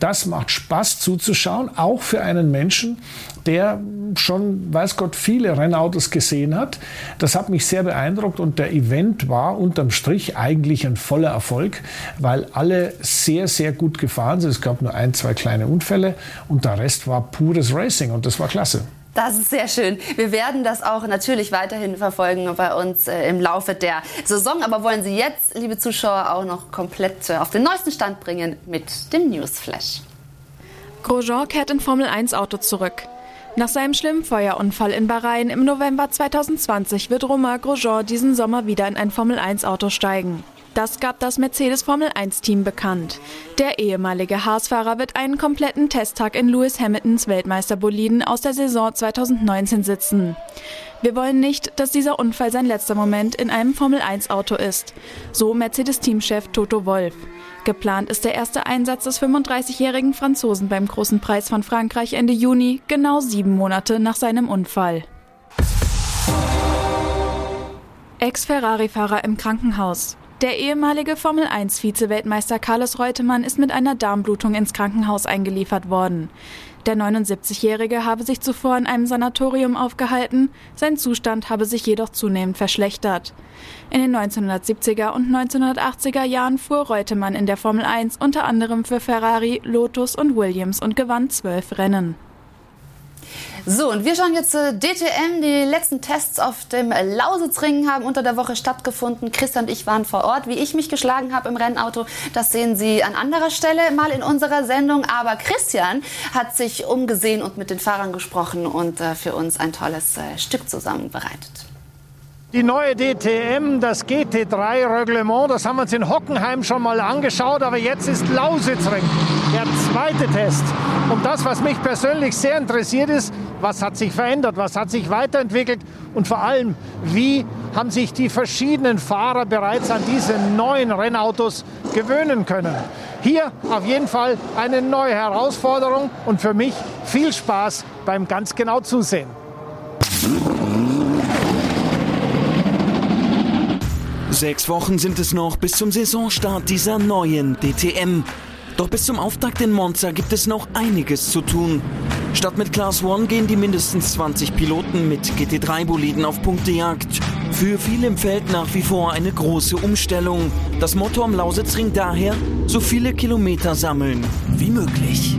Das macht Spaß zuzuschauen, auch für einen Menschen, der schon, weiß Gott, viele Rennautos gesehen hat. Das hat mich sehr beeindruckt und der Event war unterm Strich eigentlich ein voller Erfolg, weil alle sehr, sehr gut gefahren sind. Es gab nur ein, zwei kleine Unfälle und der Rest war pures Racing und das war klasse. Das ist sehr schön. Wir werden das auch natürlich weiterhin verfolgen bei uns äh, im Laufe der Saison. Aber wollen Sie jetzt, liebe Zuschauer, auch noch komplett äh, auf den neuesten Stand bringen mit dem Newsflash. Grosjean kehrt in Formel 1 Auto zurück. Nach seinem schlimmen Feuerunfall in Bahrain im November 2020 wird Romain Grosjean diesen Sommer wieder in ein Formel 1 Auto steigen. Das gab das Mercedes Formel 1 Team bekannt. Der ehemalige Haas-Fahrer wird einen kompletten Testtag in Lewis Hamiltons Weltmeisterboliden aus der Saison 2019 sitzen. Wir wollen nicht, dass dieser Unfall sein letzter Moment in einem Formel 1 Auto ist, so Mercedes-Teamchef Toto Wolf. Geplant ist der erste Einsatz des 35-jährigen Franzosen beim Großen Preis von Frankreich Ende Juni, genau sieben Monate nach seinem Unfall. Ex-Ferrari-Fahrer im Krankenhaus. Der ehemalige Formel-1-Vize-Weltmeister Carlos Reutemann ist mit einer Darmblutung ins Krankenhaus eingeliefert worden. Der 79-Jährige habe sich zuvor in einem Sanatorium aufgehalten, sein Zustand habe sich jedoch zunehmend verschlechtert. In den 1970er und 1980er Jahren fuhr Reutemann in der Formel 1 unter anderem für Ferrari, Lotus und Williams und gewann zwölf Rennen. So, und wir schauen jetzt zu DTM. Die letzten Tests auf dem Lausitzring haben unter der Woche stattgefunden. Christian und ich waren vor Ort. Wie ich mich geschlagen habe im Rennauto, das sehen Sie an anderer Stelle mal in unserer Sendung. Aber Christian hat sich umgesehen und mit den Fahrern gesprochen und äh, für uns ein tolles äh, Stück zusammenbereitet. Die neue DTM, das GT3-Reglement, das haben wir uns in Hockenheim schon mal angeschaut, aber jetzt ist Lausitzring der zweite Test. Und das, was mich persönlich sehr interessiert ist, was hat sich verändert, was hat sich weiterentwickelt und vor allem, wie haben sich die verschiedenen Fahrer bereits an diese neuen Rennautos gewöhnen können. Hier auf jeden Fall eine neue Herausforderung und für mich viel Spaß beim ganz genau Zusehen. Sechs Wochen sind es noch bis zum Saisonstart dieser neuen DTM. Doch bis zum Auftakt in Monza gibt es noch einiges zu tun. Statt mit Class One gehen die mindestens 20 Piloten mit GT3-Boliden auf Punktejagd. Für viele im Feld nach wie vor eine große Umstellung. Das Motto am Lausitzring daher, so viele Kilometer sammeln wie möglich.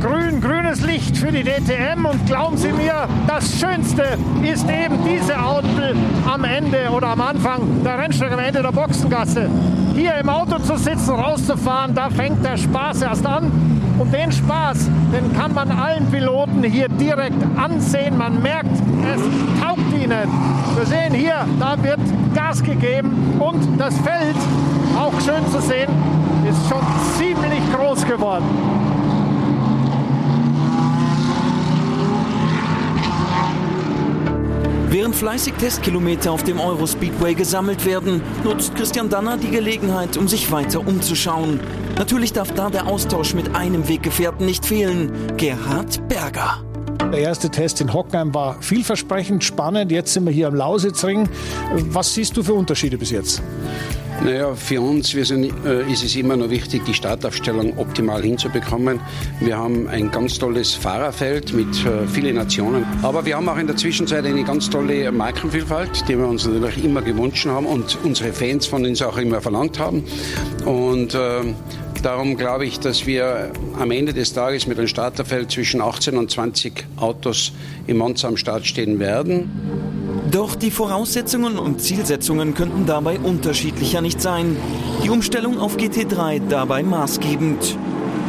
Grün, grünes Licht für die DTM und glauben Sie mir, das Schönste ist eben diese Ampel am Ende oder am Anfang der Rennstrecke, am Ende der Boxengasse. Hier im Auto zu sitzen, rauszufahren, da fängt der Spaß erst an. Und den Spaß, den kann man allen Piloten hier direkt ansehen. Man merkt, es taugt ihnen. Wir sehen hier, da wird Gas gegeben und das Feld, auch schön zu sehen, ist schon ziemlich groß geworden. Während fleißig Testkilometer auf dem Eurospeedway gesammelt werden, nutzt Christian Danner die Gelegenheit, um sich weiter umzuschauen. Natürlich darf da der Austausch mit einem Weggefährten nicht fehlen, Gerhard Berger. Der erste Test in Hockenheim war vielversprechend, spannend. Jetzt sind wir hier am Lausitzring. Was siehst du für Unterschiede bis jetzt? Naja, für uns sind, äh, ist es immer noch wichtig, die Startaufstellung optimal hinzubekommen. Wir haben ein ganz tolles Fahrerfeld mit äh, vielen Nationen. Aber wir haben auch in der Zwischenzeit eine ganz tolle Markenvielfalt, die wir uns natürlich immer gewünscht haben und unsere Fans von uns auch immer verlangt haben. Und äh, Darum glaube ich, dass wir am Ende des Tages mit einem Starterfeld zwischen 18 und 20 Autos im Monza am Start stehen werden. Doch die Voraussetzungen und Zielsetzungen könnten dabei unterschiedlicher nicht sein. Die Umstellung auf GT3 dabei maßgebend.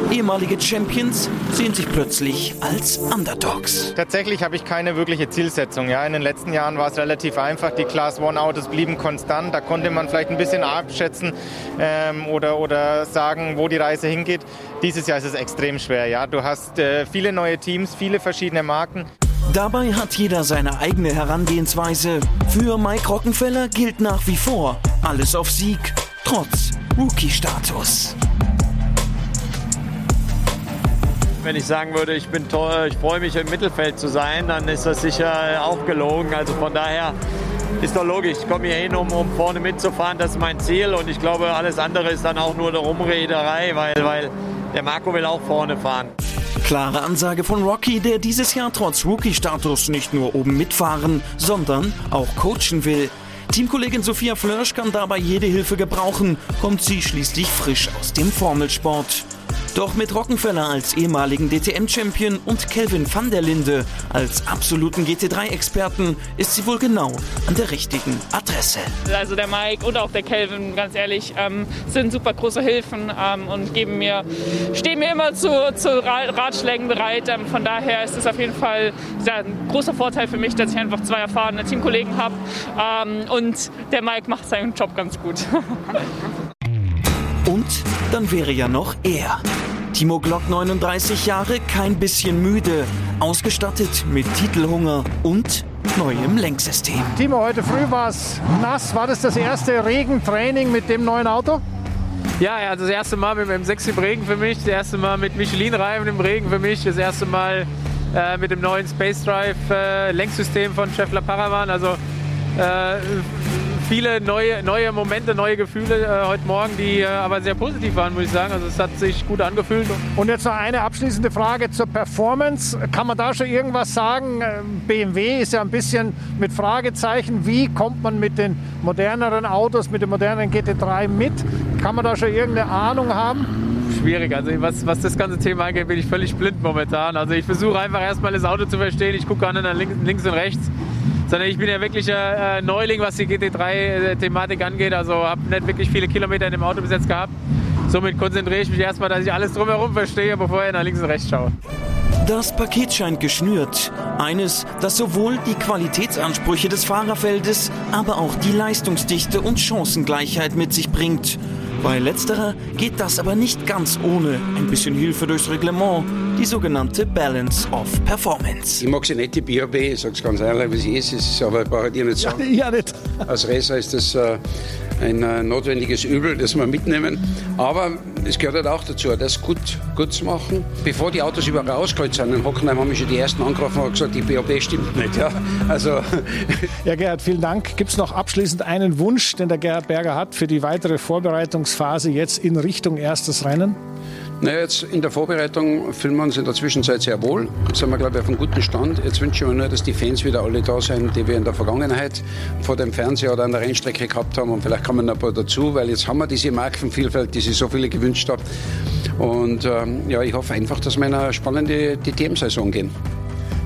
Ehemalige Champions sehen sich plötzlich als Underdogs. Tatsächlich habe ich keine wirkliche Zielsetzung. Ja, in den letzten Jahren war es relativ einfach. Die Class One Autos blieben konstant. Da konnte man vielleicht ein bisschen abschätzen ähm, oder, oder sagen, wo die Reise hingeht. Dieses Jahr ist es extrem schwer. Ja, du hast äh, viele neue Teams, viele verschiedene Marken. Dabei hat jeder seine eigene Herangehensweise. Für Mike Rockenfeller gilt nach wie vor alles auf Sieg, trotz Rookie-Status. Wenn ich sagen würde, ich bin toll, ich freue mich im Mittelfeld zu sein, dann ist das sicher auch gelogen. Also von daher ist doch logisch. Ich komme hier hin, um, um vorne mitzufahren. Das ist mein Ziel. Und ich glaube, alles andere ist dann auch nur eine Rumrederei, weil, weil der Marco will auch vorne fahren. Klare Ansage von Rocky, der dieses Jahr trotz Rookie-Status nicht nur oben mitfahren, sondern auch coachen will. Teamkollegin Sophia Flörsch kann dabei jede Hilfe gebrauchen, kommt sie schließlich frisch aus dem Formelsport. Doch mit Rockenfeller als ehemaligen DTM-Champion und Kelvin van der Linde als absoluten GT3-Experten ist sie wohl genau an der richtigen Adresse. Also der Mike und auch der Kelvin, ganz ehrlich, ähm, sind super große Hilfen ähm, und geben mir, stehen mir immer zu, zu Ratschlägen bereit. Ähm, von daher ist es auf jeden Fall ein großer Vorteil für mich, dass ich einfach zwei erfahrene Teamkollegen habe ähm, und der Mike macht seinen Job ganz gut. [laughs] Und dann wäre ja noch er. Timo Glock 39 Jahre, kein bisschen müde, ausgestattet mit Titelhunger und neuem Lenksystem. Timo, heute früh war es nass. War das das erste Regentraining mit dem neuen Auto? Ja, also das erste Mal mit dem M6 im Regen für mich, das erste Mal mit Michelin-Reifen im Regen für mich, das erste Mal äh, mit dem neuen Space Drive äh, Lenksystem von Scheffler Paravan. Also äh, viele neue, neue Momente, neue Gefühle äh, heute Morgen, die äh, aber sehr positiv waren, muss ich sagen. Also es hat sich gut angefühlt. Und jetzt noch eine abschließende Frage zur Performance. Kann man da schon irgendwas sagen? Ähm, BMW ist ja ein bisschen mit Fragezeichen. Wie kommt man mit den moderneren Autos, mit dem modernen GT3 mit? Kann man da schon irgendeine Ahnung haben? Schwierig. Also was, was das ganze Thema angeht, bin ich völlig blind momentan. Also ich versuche einfach erstmal das Auto zu verstehen. Ich gucke an links, links und rechts sondern ich bin ja wirklich äh, Neuling, was die GT3-Thematik angeht. Also habe nicht wirklich viele Kilometer in dem Auto bis jetzt gehabt. Somit konzentriere ich mich erstmal, dass ich alles drumherum verstehe, bevor ich nach links und rechts schaue. Das Paket scheint geschnürt. Eines, das sowohl die Qualitätsansprüche des Fahrerfeldes, aber auch die Leistungsdichte und Chancengleichheit mit sich bringt. Bei letzterer geht das aber nicht ganz ohne ein bisschen Hilfe durchs Reglement, die sogenannte Balance of Performance. Ich mag sie nicht, die BAB, ich sage es ganz ehrlich, wie sie ist, ist aber ich brauche dir nicht sagen. Ja, ja nicht. [laughs] Als Racer ist das äh, ein äh, notwendiges Übel, das wir mitnehmen. Aber es gehört halt auch dazu, das gut, gut zu machen. Bevor die Autos überall ausgeholt sind, in Hockenheim haben mich schon die ersten angerufen und gesagt, die BOB stimmt nicht. Ja, also. [laughs] ja Gerhard, vielen Dank. Gibt es noch abschließend einen Wunsch, den der Gerhard Berger hat für die weitere Vorbereitungsphase jetzt in Richtung erstes Rennen? Naja, jetzt in der Vorbereitung fühlen wir uns in der Zwischenzeit sehr wohl. Sind wir, glaube ich, auf einem guten Stand. Jetzt wünsche ich mir nur, dass die Fans wieder alle da sind, die wir in der Vergangenheit vor dem Fernseher oder an der Rennstrecke gehabt haben. Und vielleicht kommen ein paar dazu, weil jetzt haben wir diese Markenvielfalt, die sich so viele gewünscht haben. Und ähm, ja, ich hoffe einfach, dass wir in eine spannende DTM-Saison gehen.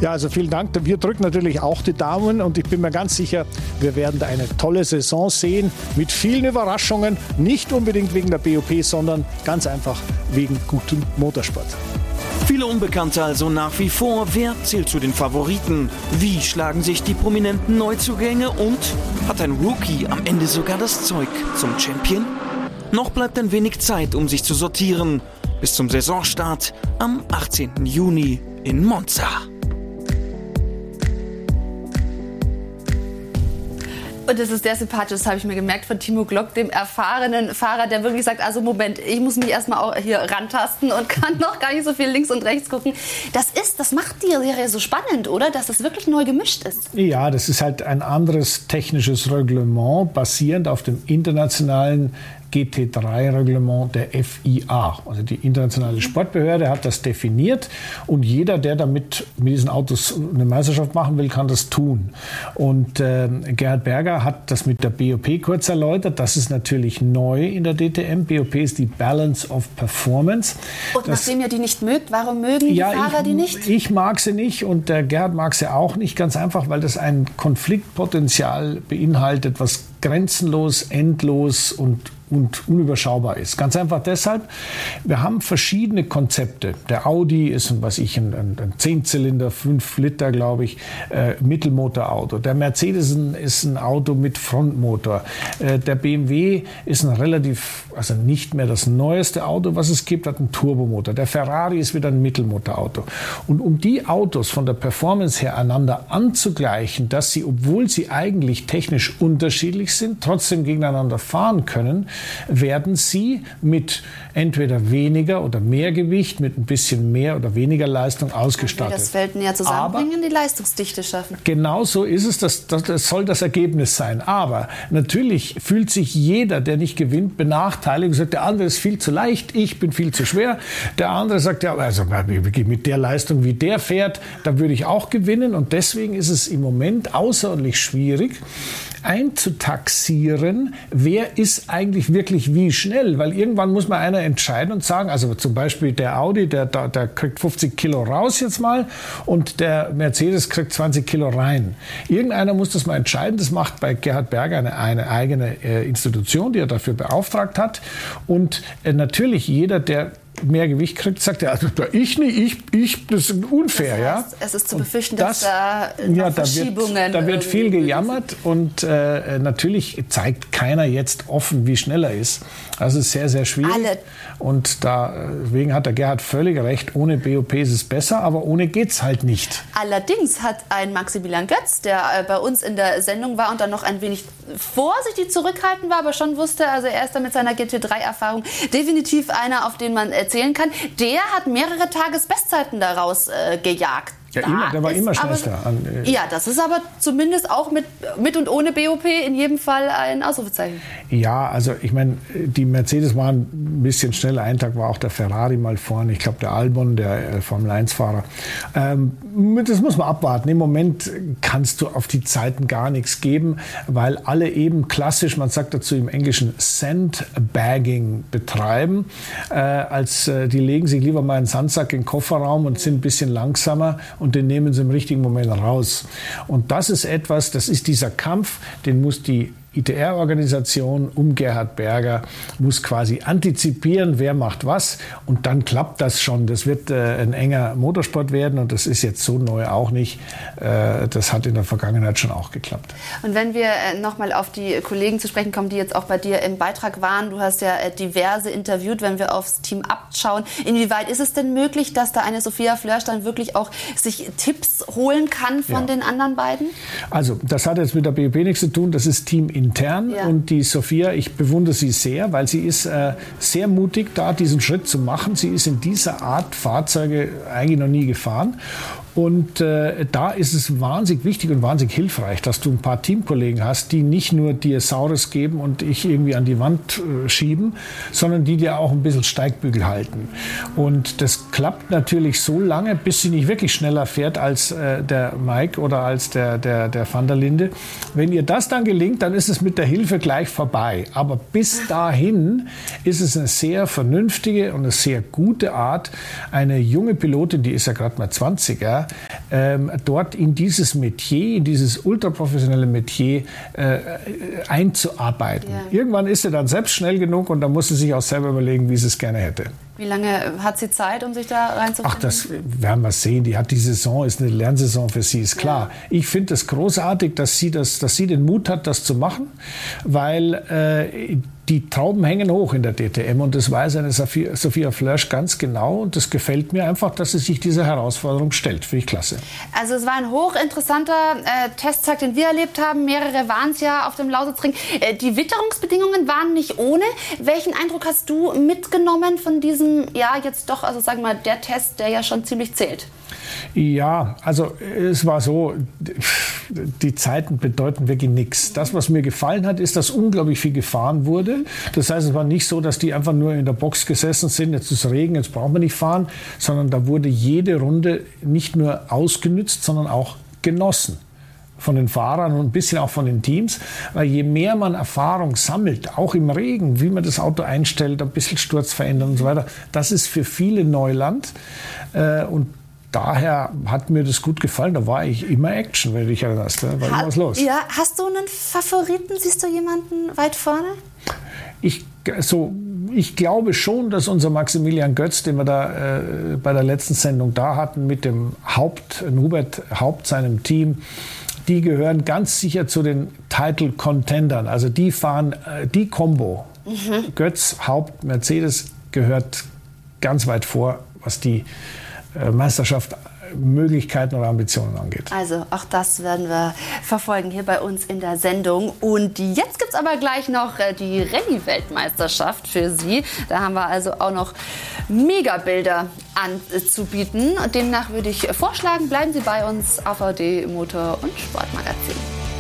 Ja, also vielen Dank. Wir drücken natürlich auch die Daumen und ich bin mir ganz sicher, wir werden da eine tolle Saison sehen mit vielen Überraschungen. Nicht unbedingt wegen der BOP, sondern ganz einfach wegen gutem Motorsport. Viele Unbekannte also nach wie vor. Wer zählt zu den Favoriten? Wie schlagen sich die prominenten Neuzugänge? Und hat ein Rookie am Ende sogar das Zeug zum Champion? Noch bleibt ein wenig Zeit, um sich zu sortieren. Bis zum Saisonstart am 18. Juni in Monza. Und das ist sehr sympathisch, das habe ich mir gemerkt, von Timo Glock, dem erfahrenen Fahrer, der wirklich sagt, also Moment, ich muss mich erstmal auch hier rantasten und [laughs] kann noch gar nicht so viel links und rechts gucken. Das ist, das macht die Serie so spannend, oder? Dass das wirklich neu gemischt ist. Ja, das ist halt ein anderes technisches Reglement, basierend auf dem internationalen GT3-Reglement der FIA. Also die internationale Sportbehörde hat das definiert und jeder, der damit mit diesen Autos eine Meisterschaft machen will, kann das tun. Und äh, Gerhard Berger hat das mit der BOP kurz erläutert. Das ist natürlich neu in der DTM. BOP ist die Balance of Performance. Und das, nachdem ihr die nicht mögt, warum mögen die ja, Fahrer ich, die nicht? Ich mag sie nicht und der Gerhard mag sie auch nicht. Ganz einfach, weil das ein Konfliktpotenzial beinhaltet, was grenzenlos, endlos und und unüberschaubar ist. Ganz einfach deshalb, wir haben verschiedene Konzepte. Der Audi ist ein, was ich, ein, ein 10-Zylinder, 5 Liter, glaube ich, äh, Mittelmotorauto. Der Mercedes ist ein Auto mit Frontmotor. Äh, der BMW ist ein relativ, also nicht mehr das neueste Auto, was es gibt, hat einen Turbomotor. Der Ferrari ist wieder ein Mittelmotorauto. Und um die Autos von der Performance her einander anzugleichen, dass sie, obwohl sie eigentlich technisch unterschiedlich sind, trotzdem gegeneinander fahren können, werden sie mit entweder weniger oder mehr Gewicht, mit ein bisschen mehr oder weniger Leistung ausgestattet. Das Feld näher zusammenbringen, Aber die Leistungsdichte schaffen. Genau so ist es, das, das, das soll das Ergebnis sein. Aber natürlich fühlt sich jeder, der nicht gewinnt, benachteiligt und sagt, der andere ist viel zu leicht, ich bin viel zu schwer. Der andere sagt, ja, also mit der Leistung, wie der fährt, da würde ich auch gewinnen. Und deswegen ist es im Moment außerordentlich schwierig, einzutaxieren, wer ist eigentlich wirklich wie schnell, weil irgendwann muss man einer entscheiden und sagen, also zum Beispiel der Audi, der, der, der kriegt 50 Kilo raus jetzt mal und der Mercedes kriegt 20 Kilo rein. Irgendeiner muss das mal entscheiden, das macht bei Gerhard Berger eine, eine eigene äh, Institution, die er dafür beauftragt hat. Und äh, natürlich jeder, der mehr Gewicht kriegt, sagt er, also ich nicht, ich, ich, das ist unfair, das heißt, ja. Es ist zu befürchten, dass das, da ja, Verschiebungen. Da wird, da wird viel gejammert und äh, natürlich zeigt keiner jetzt offen, wie schnell er ist. Ist sehr, sehr schwierig. Alle. Und deswegen hat der Gerhard völlig recht, ohne BOP ist es besser, aber ohne geht es halt nicht. Allerdings hat ein Maximilian Götz, der äh, bei uns in der Sendung war und dann noch ein wenig vorsichtig zurückhaltend war, aber schon wusste, also er ist da mit seiner GT3-Erfahrung definitiv einer, auf den man erzählen kann. Der hat mehrere Tagesbestzeiten daraus äh, gejagt. Ja, da immer, der war immer schnellster. Äh, ja, das ist aber zumindest auch mit, mit und ohne BOP in jedem Fall ein Ausrufezeichen. Ja, also ich meine, die Mercedes waren ein bisschen schneller. Ein Tag war auch der Ferrari mal vorne. Ich glaube, der Albon, der äh, Formel 1-Fahrer. Ähm, das muss man abwarten. Im Moment kannst du auf die Zeiten gar nichts geben, weil alle eben klassisch, man sagt dazu im Englischen Sandbagging betreiben. Äh, als äh, die legen sich lieber mal einen Sandsack in den Kofferraum und sind ein bisschen langsamer und den nehmen sie im richtigen Moment raus. Und das ist etwas, das ist dieser Kampf, den muss die ITR-Organisation um Gerhard Berger muss quasi antizipieren, wer macht was und dann klappt das schon. Das wird äh, ein enger Motorsport werden und das ist jetzt so neu auch nicht. Äh, das hat in der Vergangenheit schon auch geklappt. Und wenn wir äh, nochmal auf die Kollegen zu sprechen kommen, die jetzt auch bei dir im Beitrag waren, du hast ja äh, diverse interviewt, wenn wir aufs Team abschauen. Inwieweit ist es denn möglich, dass da eine Sophia Flörsch dann wirklich auch sich Tipps holen kann von ja. den anderen beiden? Also, das hat jetzt mit der BOP nichts zu tun. Das ist Team in intern. Ja. Und die Sophia, ich bewundere sie sehr, weil sie ist äh, sehr mutig, da diesen Schritt zu machen. Sie ist in dieser Art Fahrzeuge eigentlich noch nie gefahren. Und äh, da ist es wahnsinnig wichtig und wahnsinnig hilfreich, dass du ein paar Teamkollegen hast, die nicht nur dir Saures geben und ich irgendwie an die Wand äh, schieben, sondern die dir auch ein bisschen Steigbügel halten. Und das klappt natürlich so lange, bis sie nicht wirklich schneller fährt als äh, der Mike oder als der, der, der Van der Linde. Wenn ihr das dann gelingt, dann ist es mit der Hilfe gleich vorbei. Aber bis dahin ist es eine sehr vernünftige und eine sehr gute Art, eine junge Pilotin, die ist ja gerade mal 20, ja, ähm, dort in dieses Metier, in dieses ultraprofessionelle Metier äh, einzuarbeiten. Ja. Irgendwann ist sie dann selbst schnell genug und dann muss sie sich auch selber überlegen, wie sie es gerne hätte. Wie lange hat sie Zeit, um sich da reinzufinden? Ach, das werden wir sehen. Die hat die Saison, ist eine Lernsaison für sie, ist klar. Ja. Ich finde es großartig, dass sie, das, dass sie den Mut hat, das zu machen, weil äh, die Trauben hängen hoch in der DTM und das weiß eine Sophia, Sophia Flörsch ganz genau und das gefällt mir einfach, dass sie sich dieser Herausforderung stellt. Finde ich klasse. Also es war ein hochinteressanter äh, Testtag, den wir erlebt haben. Mehrere waren es ja auf dem Lausitzring. Äh, die Witterungsbedingungen waren nicht ohne. Welchen Eindruck hast du mitgenommen von diesem, ja jetzt doch, also sagen wir mal, der Test, der ja schon ziemlich zählt? Ja, also es war so, die Zeiten bedeuten wirklich nichts. Das, was mir gefallen hat, ist, dass unglaublich viel gefahren wurde. Das heißt, es war nicht so, dass die einfach nur in der Box gesessen sind, jetzt ist Regen, jetzt brauchen wir nicht fahren, sondern da wurde jede Runde nicht nur ausgenützt, sondern auch genossen von den Fahrern und ein bisschen auch von den Teams, weil je mehr man Erfahrung sammelt, auch im Regen, wie man das Auto einstellt, ein bisschen Sturz verändern und so weiter, das ist für viele Neuland äh, und daher hat mir das gut gefallen. Da war ich immer Action, wenn du dich erinnerst. Da war ha immer was los. Ja, hast du einen Favoriten? Siehst du jemanden weit vorne? Ich, so, ich glaube schon, dass unser Maximilian Götz, den wir da äh, bei der letzten Sendung da hatten, mit dem Haupt, Hubert Haupt, seinem Team, die gehören ganz sicher zu den Title Contendern. Also die fahren, äh, die Combo, mhm. Götz, Haupt, Mercedes gehört ganz weit vor, was die Meisterschaft Möglichkeiten oder Ambitionen angeht. Also auch das werden wir verfolgen hier bei uns in der Sendung. Und jetzt gibt es aber gleich noch äh, die Rallye-Weltmeisterschaft für Sie. Da haben wir also auch noch Megabilder anzubieten. Demnach würde ich vorschlagen, bleiben Sie bei uns, AVD Motor- und Sportmagazin.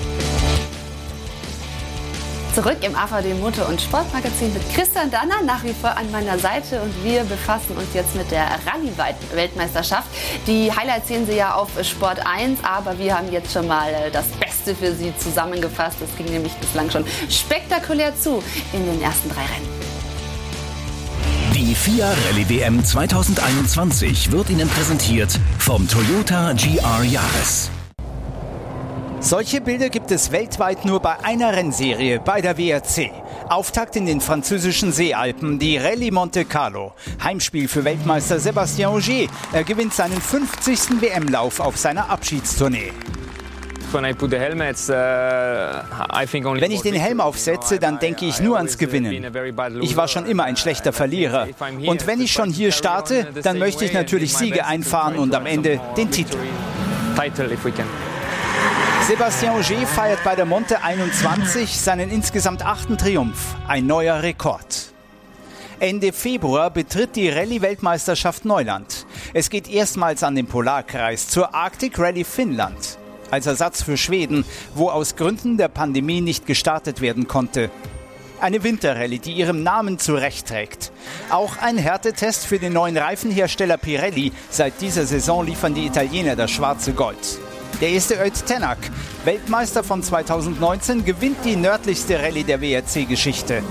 Zurück im AVD Motor- und Sportmagazin mit Christian Danner nach wie vor an meiner Seite und wir befassen uns jetzt mit der Rallye-Weltmeisterschaft. Die Highlights sehen Sie ja auf Sport 1, aber wir haben jetzt schon mal äh, das Beste für Sie zusammengefasst. Es ging nämlich bislang schon spektakulär zu in den ersten drei Rennen. Die FIA Rallye WM 2021 wird Ihnen präsentiert vom Toyota GR Yaris. Solche Bilder gibt es weltweit nur bei einer Rennserie, bei der WRC. Auftakt in den französischen Seealpen, die Rallye Monte Carlo. Heimspiel für Weltmeister Sébastien Ogier. Er gewinnt seinen 50. WM-Lauf auf seiner Abschiedstournee. Uh, Wenn ich den Helm aufsetze, dann denke ich nur ans Gewinnen. Ich war schon immer ein schlechter Verlierer. Und wenn ich schon hier starte, dann möchte ich natürlich Siege einfahren und am Ende den Titel. Sébastien Auger feiert bei der Monte 21 seinen insgesamt achten Triumph, ein neuer Rekord. Ende Februar betritt die Rallye-Weltmeisterschaft Neuland. Es geht erstmals an den Polarkreis zur Arctic Rally Finnland. Als Ersatz für Schweden, wo aus Gründen der Pandemie nicht gestartet werden konnte. Eine Winterrallye, die ihrem Namen zurecht trägt. Auch ein Härtetest für den neuen Reifenhersteller Pirelli. Seit dieser Saison liefern die Italiener das schwarze Gold. Der erste Öt Tenak, Weltmeister von 2019, gewinnt die nördlichste Rallye der WRC-Geschichte.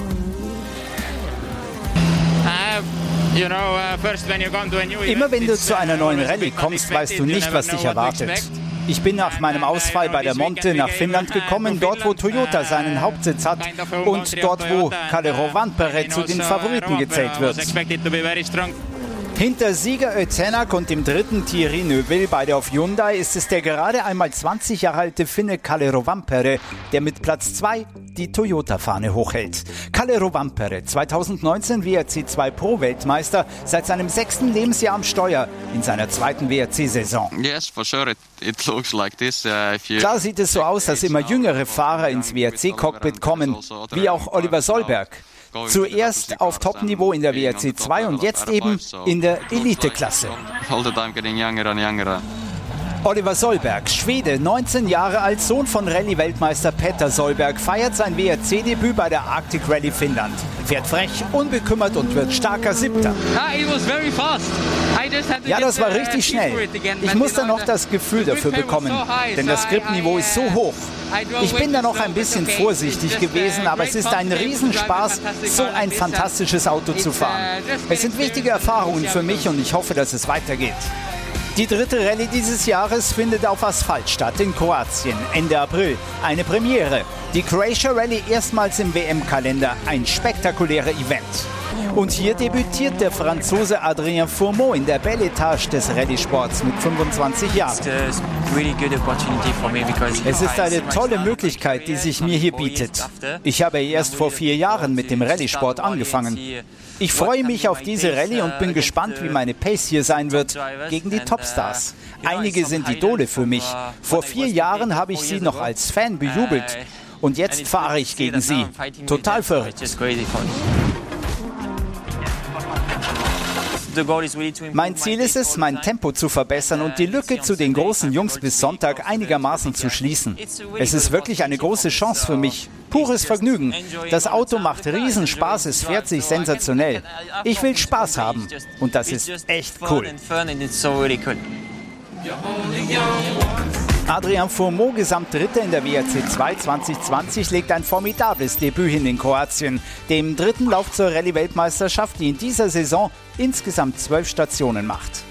Immer wenn du zu einer neuen Rallye kommst, weißt du nicht, was dich erwartet. Ich bin nach meinem Ausfall bei der Monte nach Finnland gekommen, dort wo Toyota seinen Hauptsitz hat und dort wo Kalle Rovanperä zu den Favoriten gezählt wird. Hinter Sieger Özenak und dem dritten Thierry Neuville, beide auf Hyundai, ist es der gerade einmal 20 Jahre alte Finne Kalle Rovanperä, der mit Platz 2 die Toyota-Fahne hochhält. Kalle Rovanperä, 2019 WRC2 Pro-Weltmeister, seit seinem sechsten Lebensjahr am Steuer in seiner zweiten WRC-Saison. Uh, Klar sieht es so aus, dass immer jüngere Fahrer ins WRC-Cockpit kommen, wie auch Oliver Solberg. Zuerst auf Topniveau in der WRC 2 und jetzt eben in der Eliteklasse. Oliver Solberg, Schwede, 19 Jahre alt, Sohn von Rallye-Weltmeister Petter Solberg, feiert sein WRC-Debüt bei der Arctic Rally Finnland. Fährt frech, unbekümmert und wird starker Siebter. Ja, das war richtig schnell. Ich musste noch das Gefühl dafür bekommen, denn das Skriptniveau ist so hoch. Ich bin da noch ein bisschen vorsichtig gewesen, aber es ist ein Riesenspaß, so ein fantastisches Auto zu fahren. Es sind wichtige Erfahrungen für mich und ich hoffe, dass es weitergeht. Die dritte Rallye dieses Jahres findet auf Asphalt statt in Kroatien Ende April. Eine Premiere. Die Croatia Rallye erstmals im WM-Kalender. Ein spektakulärer Event. Und hier debütiert der Franzose Adrien Fourmeau in der Belle Etage des Rallye-Sports mit 25 Jahren. Es ist eine tolle Möglichkeit, die sich mir hier bietet. Ich habe erst vor vier Jahren mit dem Rallye-Sport angefangen. Ich freue mich auf diese Rallye und bin gespannt, wie meine Pace hier sein wird gegen die Topstars. Einige sind Idole für mich. Vor vier Jahren habe ich sie noch als Fan bejubelt. Und jetzt fahre ich gegen sie. Total verrückt. Mein Ziel ist es, mein Tempo zu verbessern und die Lücke zu den großen Jungs bis Sonntag einigermaßen zu schließen. Es ist wirklich eine große Chance für mich. Pures Vergnügen. Das Auto macht Riesenspaß, es fährt sich sensationell. Ich will Spaß haben und das ist echt cool. Adrian Fourmeau, Gesamtdritter in der WRC 2 2020, legt ein formidables Debüt hin in Kroatien, dem dritten Lauf zur Rallye-Weltmeisterschaft, die in dieser Saison insgesamt zwölf Stationen macht.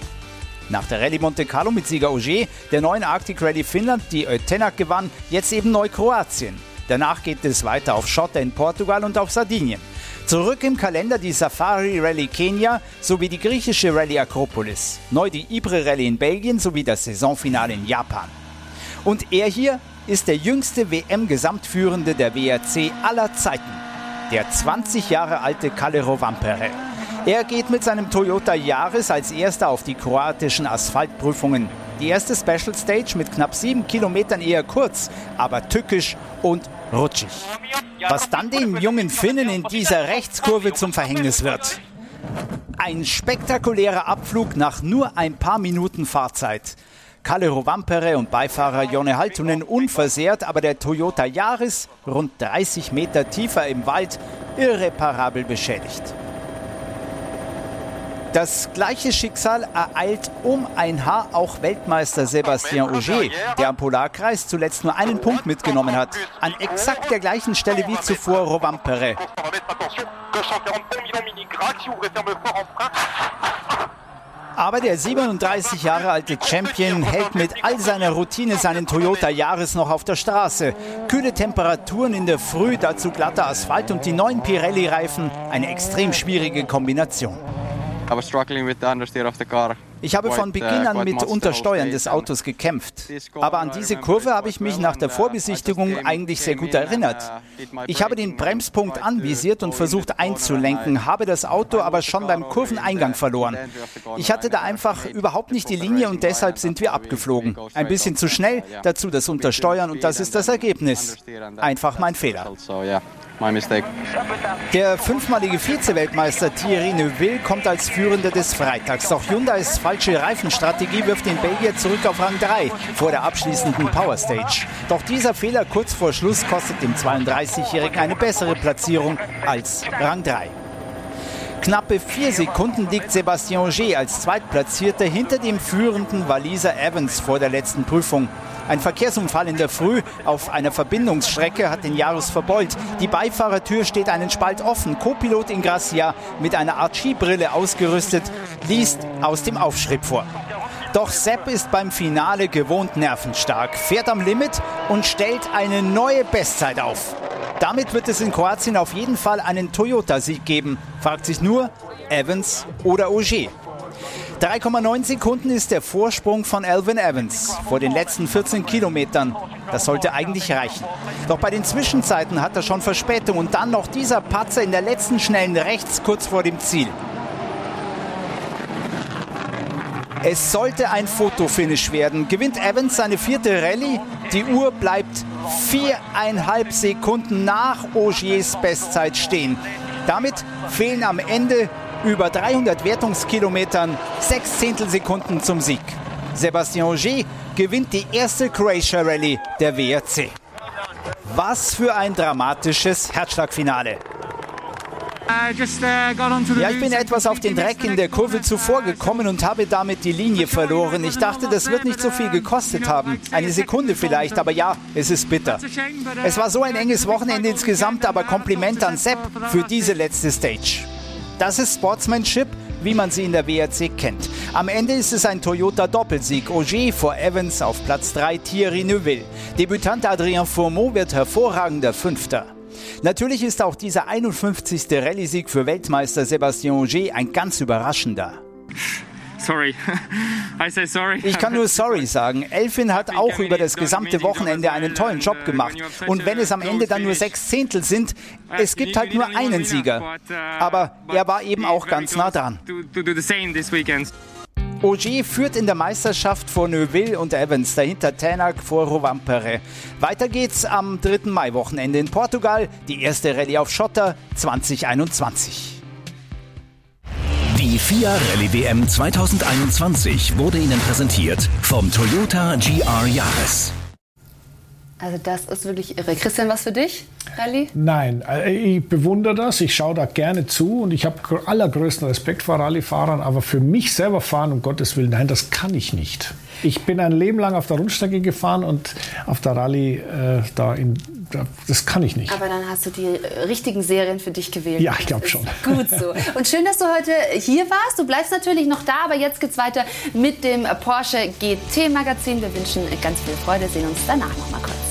Nach der Rallye Monte Carlo mit Sieger Auger, der neuen Arctic Rallye Finnland, die Ötenak gewann, jetzt eben Neu-Kroatien. Danach geht es weiter auf Schotter in Portugal und auf Sardinien. Zurück im Kalender die Safari Rallye Kenia sowie die griechische Rallye Akropolis. Neu die Ibre Rallye in Belgien sowie das Saisonfinale in Japan. Und er hier ist der jüngste WM-Gesamtführende der WRC aller Zeiten. Der 20 Jahre alte Kalle Rovanperä. Er geht mit seinem Toyota Yaris als erster auf die kroatischen Asphaltprüfungen. Die erste Special Stage mit knapp sieben Kilometern eher kurz, aber tückisch und rutschig. Was dann den jungen Finnen in dieser Rechtskurve zum Verhängnis wird. Ein spektakulärer Abflug nach nur ein paar Minuten Fahrzeit. Kalle Rovanperä und Beifahrer Jonne Haltunen unversehrt, aber der Toyota Yaris rund 30 Meter tiefer im Wald irreparabel beschädigt. Das gleiche Schicksal ereilt um ein Haar auch Weltmeister Sébastien Auger, der am Polarkreis zuletzt nur einen Punkt mitgenommen hat. An exakt der gleichen Stelle wie zuvor Rovanperä. Aber der 37 Jahre alte Champion hält mit all seiner Routine seinen Toyota Yaris noch auf der Straße. Kühle Temperaturen in der Früh, dazu glatter Asphalt und die neuen Pirelli-Reifen. Eine extrem schwierige Kombination. Ich habe von uh, Beginn an mit Untersteuern des Autos gekämpft. Aber an diese Kurve habe ich mich nach der uh, Vorbesichtigung eigentlich sehr gut erinnert. Uh, ich habe den Bremspunkt anvisiert und versucht einzulenken, habe das Auto aber schon beim Kurveneingang verloren. Ich hatte da einfach überhaupt nicht die Linie und deshalb sind wir abgeflogen. Ein bisschen zu schnell, dazu das Untersteuern und das ist das Ergebnis. Einfach mein Fehler. My mistake. Der fünfmalige Vize-Weltmeister Thierry Neuville kommt als Führender des Freitags. Doch Hyundais falsche Reifenstrategie wirft den Belgier zurück auf Rang 3 vor der abschließenden Power Stage. Doch dieser Fehler kurz vor Schluss kostet dem 32-Jährigen eine bessere Platzierung als Rang 3. Knappe vier Sekunden liegt Sébastien Auger als Zweitplatzierter hinter dem führenden Waliser Evans vor der letzten Prüfung. Ein Verkehrsunfall in der Früh auf einer Verbindungsstrecke hat den Jarus verbeult. Die Beifahrertür steht einen Spalt offen. Co-Pilot Ingracia mit einer Art Skibrille ausgerüstet liest aus dem Aufschrieb vor. Doch Sepp ist beim Finale gewohnt nervenstark, fährt am Limit und stellt eine neue Bestzeit auf. Damit wird es in Kroatien auf jeden Fall einen Toyota-Sieg geben. Fragt sich nur, Evans oder Auger. 3,9 Sekunden ist der Vorsprung von Alvin Evans vor den letzten 14 Kilometern. Das sollte eigentlich reichen. Doch bei den Zwischenzeiten hat er schon Verspätung und dann noch dieser Patzer in der letzten schnellen rechts kurz vor dem Ziel. Es sollte ein Fotofinish werden. Gewinnt Evans seine vierte Rallye. Die Uhr bleibt viereinhalb Sekunden nach Ogiers Bestzeit stehen. Damit fehlen am Ende über 300 Wertungskilometern sechs Zehntelsekunden zum Sieg. Sébastien Ogier gewinnt die erste Croatia Rallye der WRC. Was für ein dramatisches Herzschlagfinale. Ja, ich bin etwas auf den Dreck in der Kurve zuvor gekommen und habe damit die Linie verloren. Ich dachte, das wird nicht so viel gekostet haben. Eine Sekunde vielleicht, aber ja, es ist bitter. Es war so ein enges Wochenende insgesamt, aber Kompliment an Sepp für diese letzte Stage. Das ist Sportsmanship, wie man sie in der WRC kennt. Am Ende ist es ein Toyota Doppelsieg. Auger vor Evans auf Platz 3 Thierry Neuville. Debütant Adrien Fourmeau wird hervorragender Fünfter. Natürlich ist auch dieser 51. Rallye-Sieg für Weltmeister Sébastien Auger ein ganz überraschender. Sorry. [laughs] I say sorry. Ich kann nur sorry [laughs] sagen. Elfin hat auch über das gesamte Wochenende einen tollen Job gemacht. Und wenn es am Ende dann nur sechs Zehntel sind, es gibt halt nur einen Sieger. Aber er war eben auch ganz nah dran. Auger führt in der Meisterschaft vor Neuville und Evans, dahinter Tänak vor Rovampere. Weiter geht's am 3. Mai-Wochenende in Portugal, die erste Rallye auf Schotter 2021. Die FIA Rallye WM 2021 wurde Ihnen präsentiert vom Toyota GR Yaris. Also das ist wirklich irre. Christian, was für dich, Rallye? Nein, äh, ich bewundere das, ich schaue da gerne zu und ich habe allergrößten Respekt vor Rallye-Fahrern, aber für mich selber fahren, um Gottes Willen, nein, das kann ich nicht. Ich bin ein Leben lang auf der Rundstrecke gefahren und auf der Rallye äh, da in das kann ich nicht. Aber dann hast du die äh, richtigen Serien für dich gewählt. Ja, ich glaube schon. Gut so. [laughs] Und schön, dass du heute hier warst. Du bleibst natürlich noch da, aber jetzt geht's weiter mit dem Porsche GT Magazin. Wir wünschen ganz viel Freude, sehen uns danach noch mal kurz.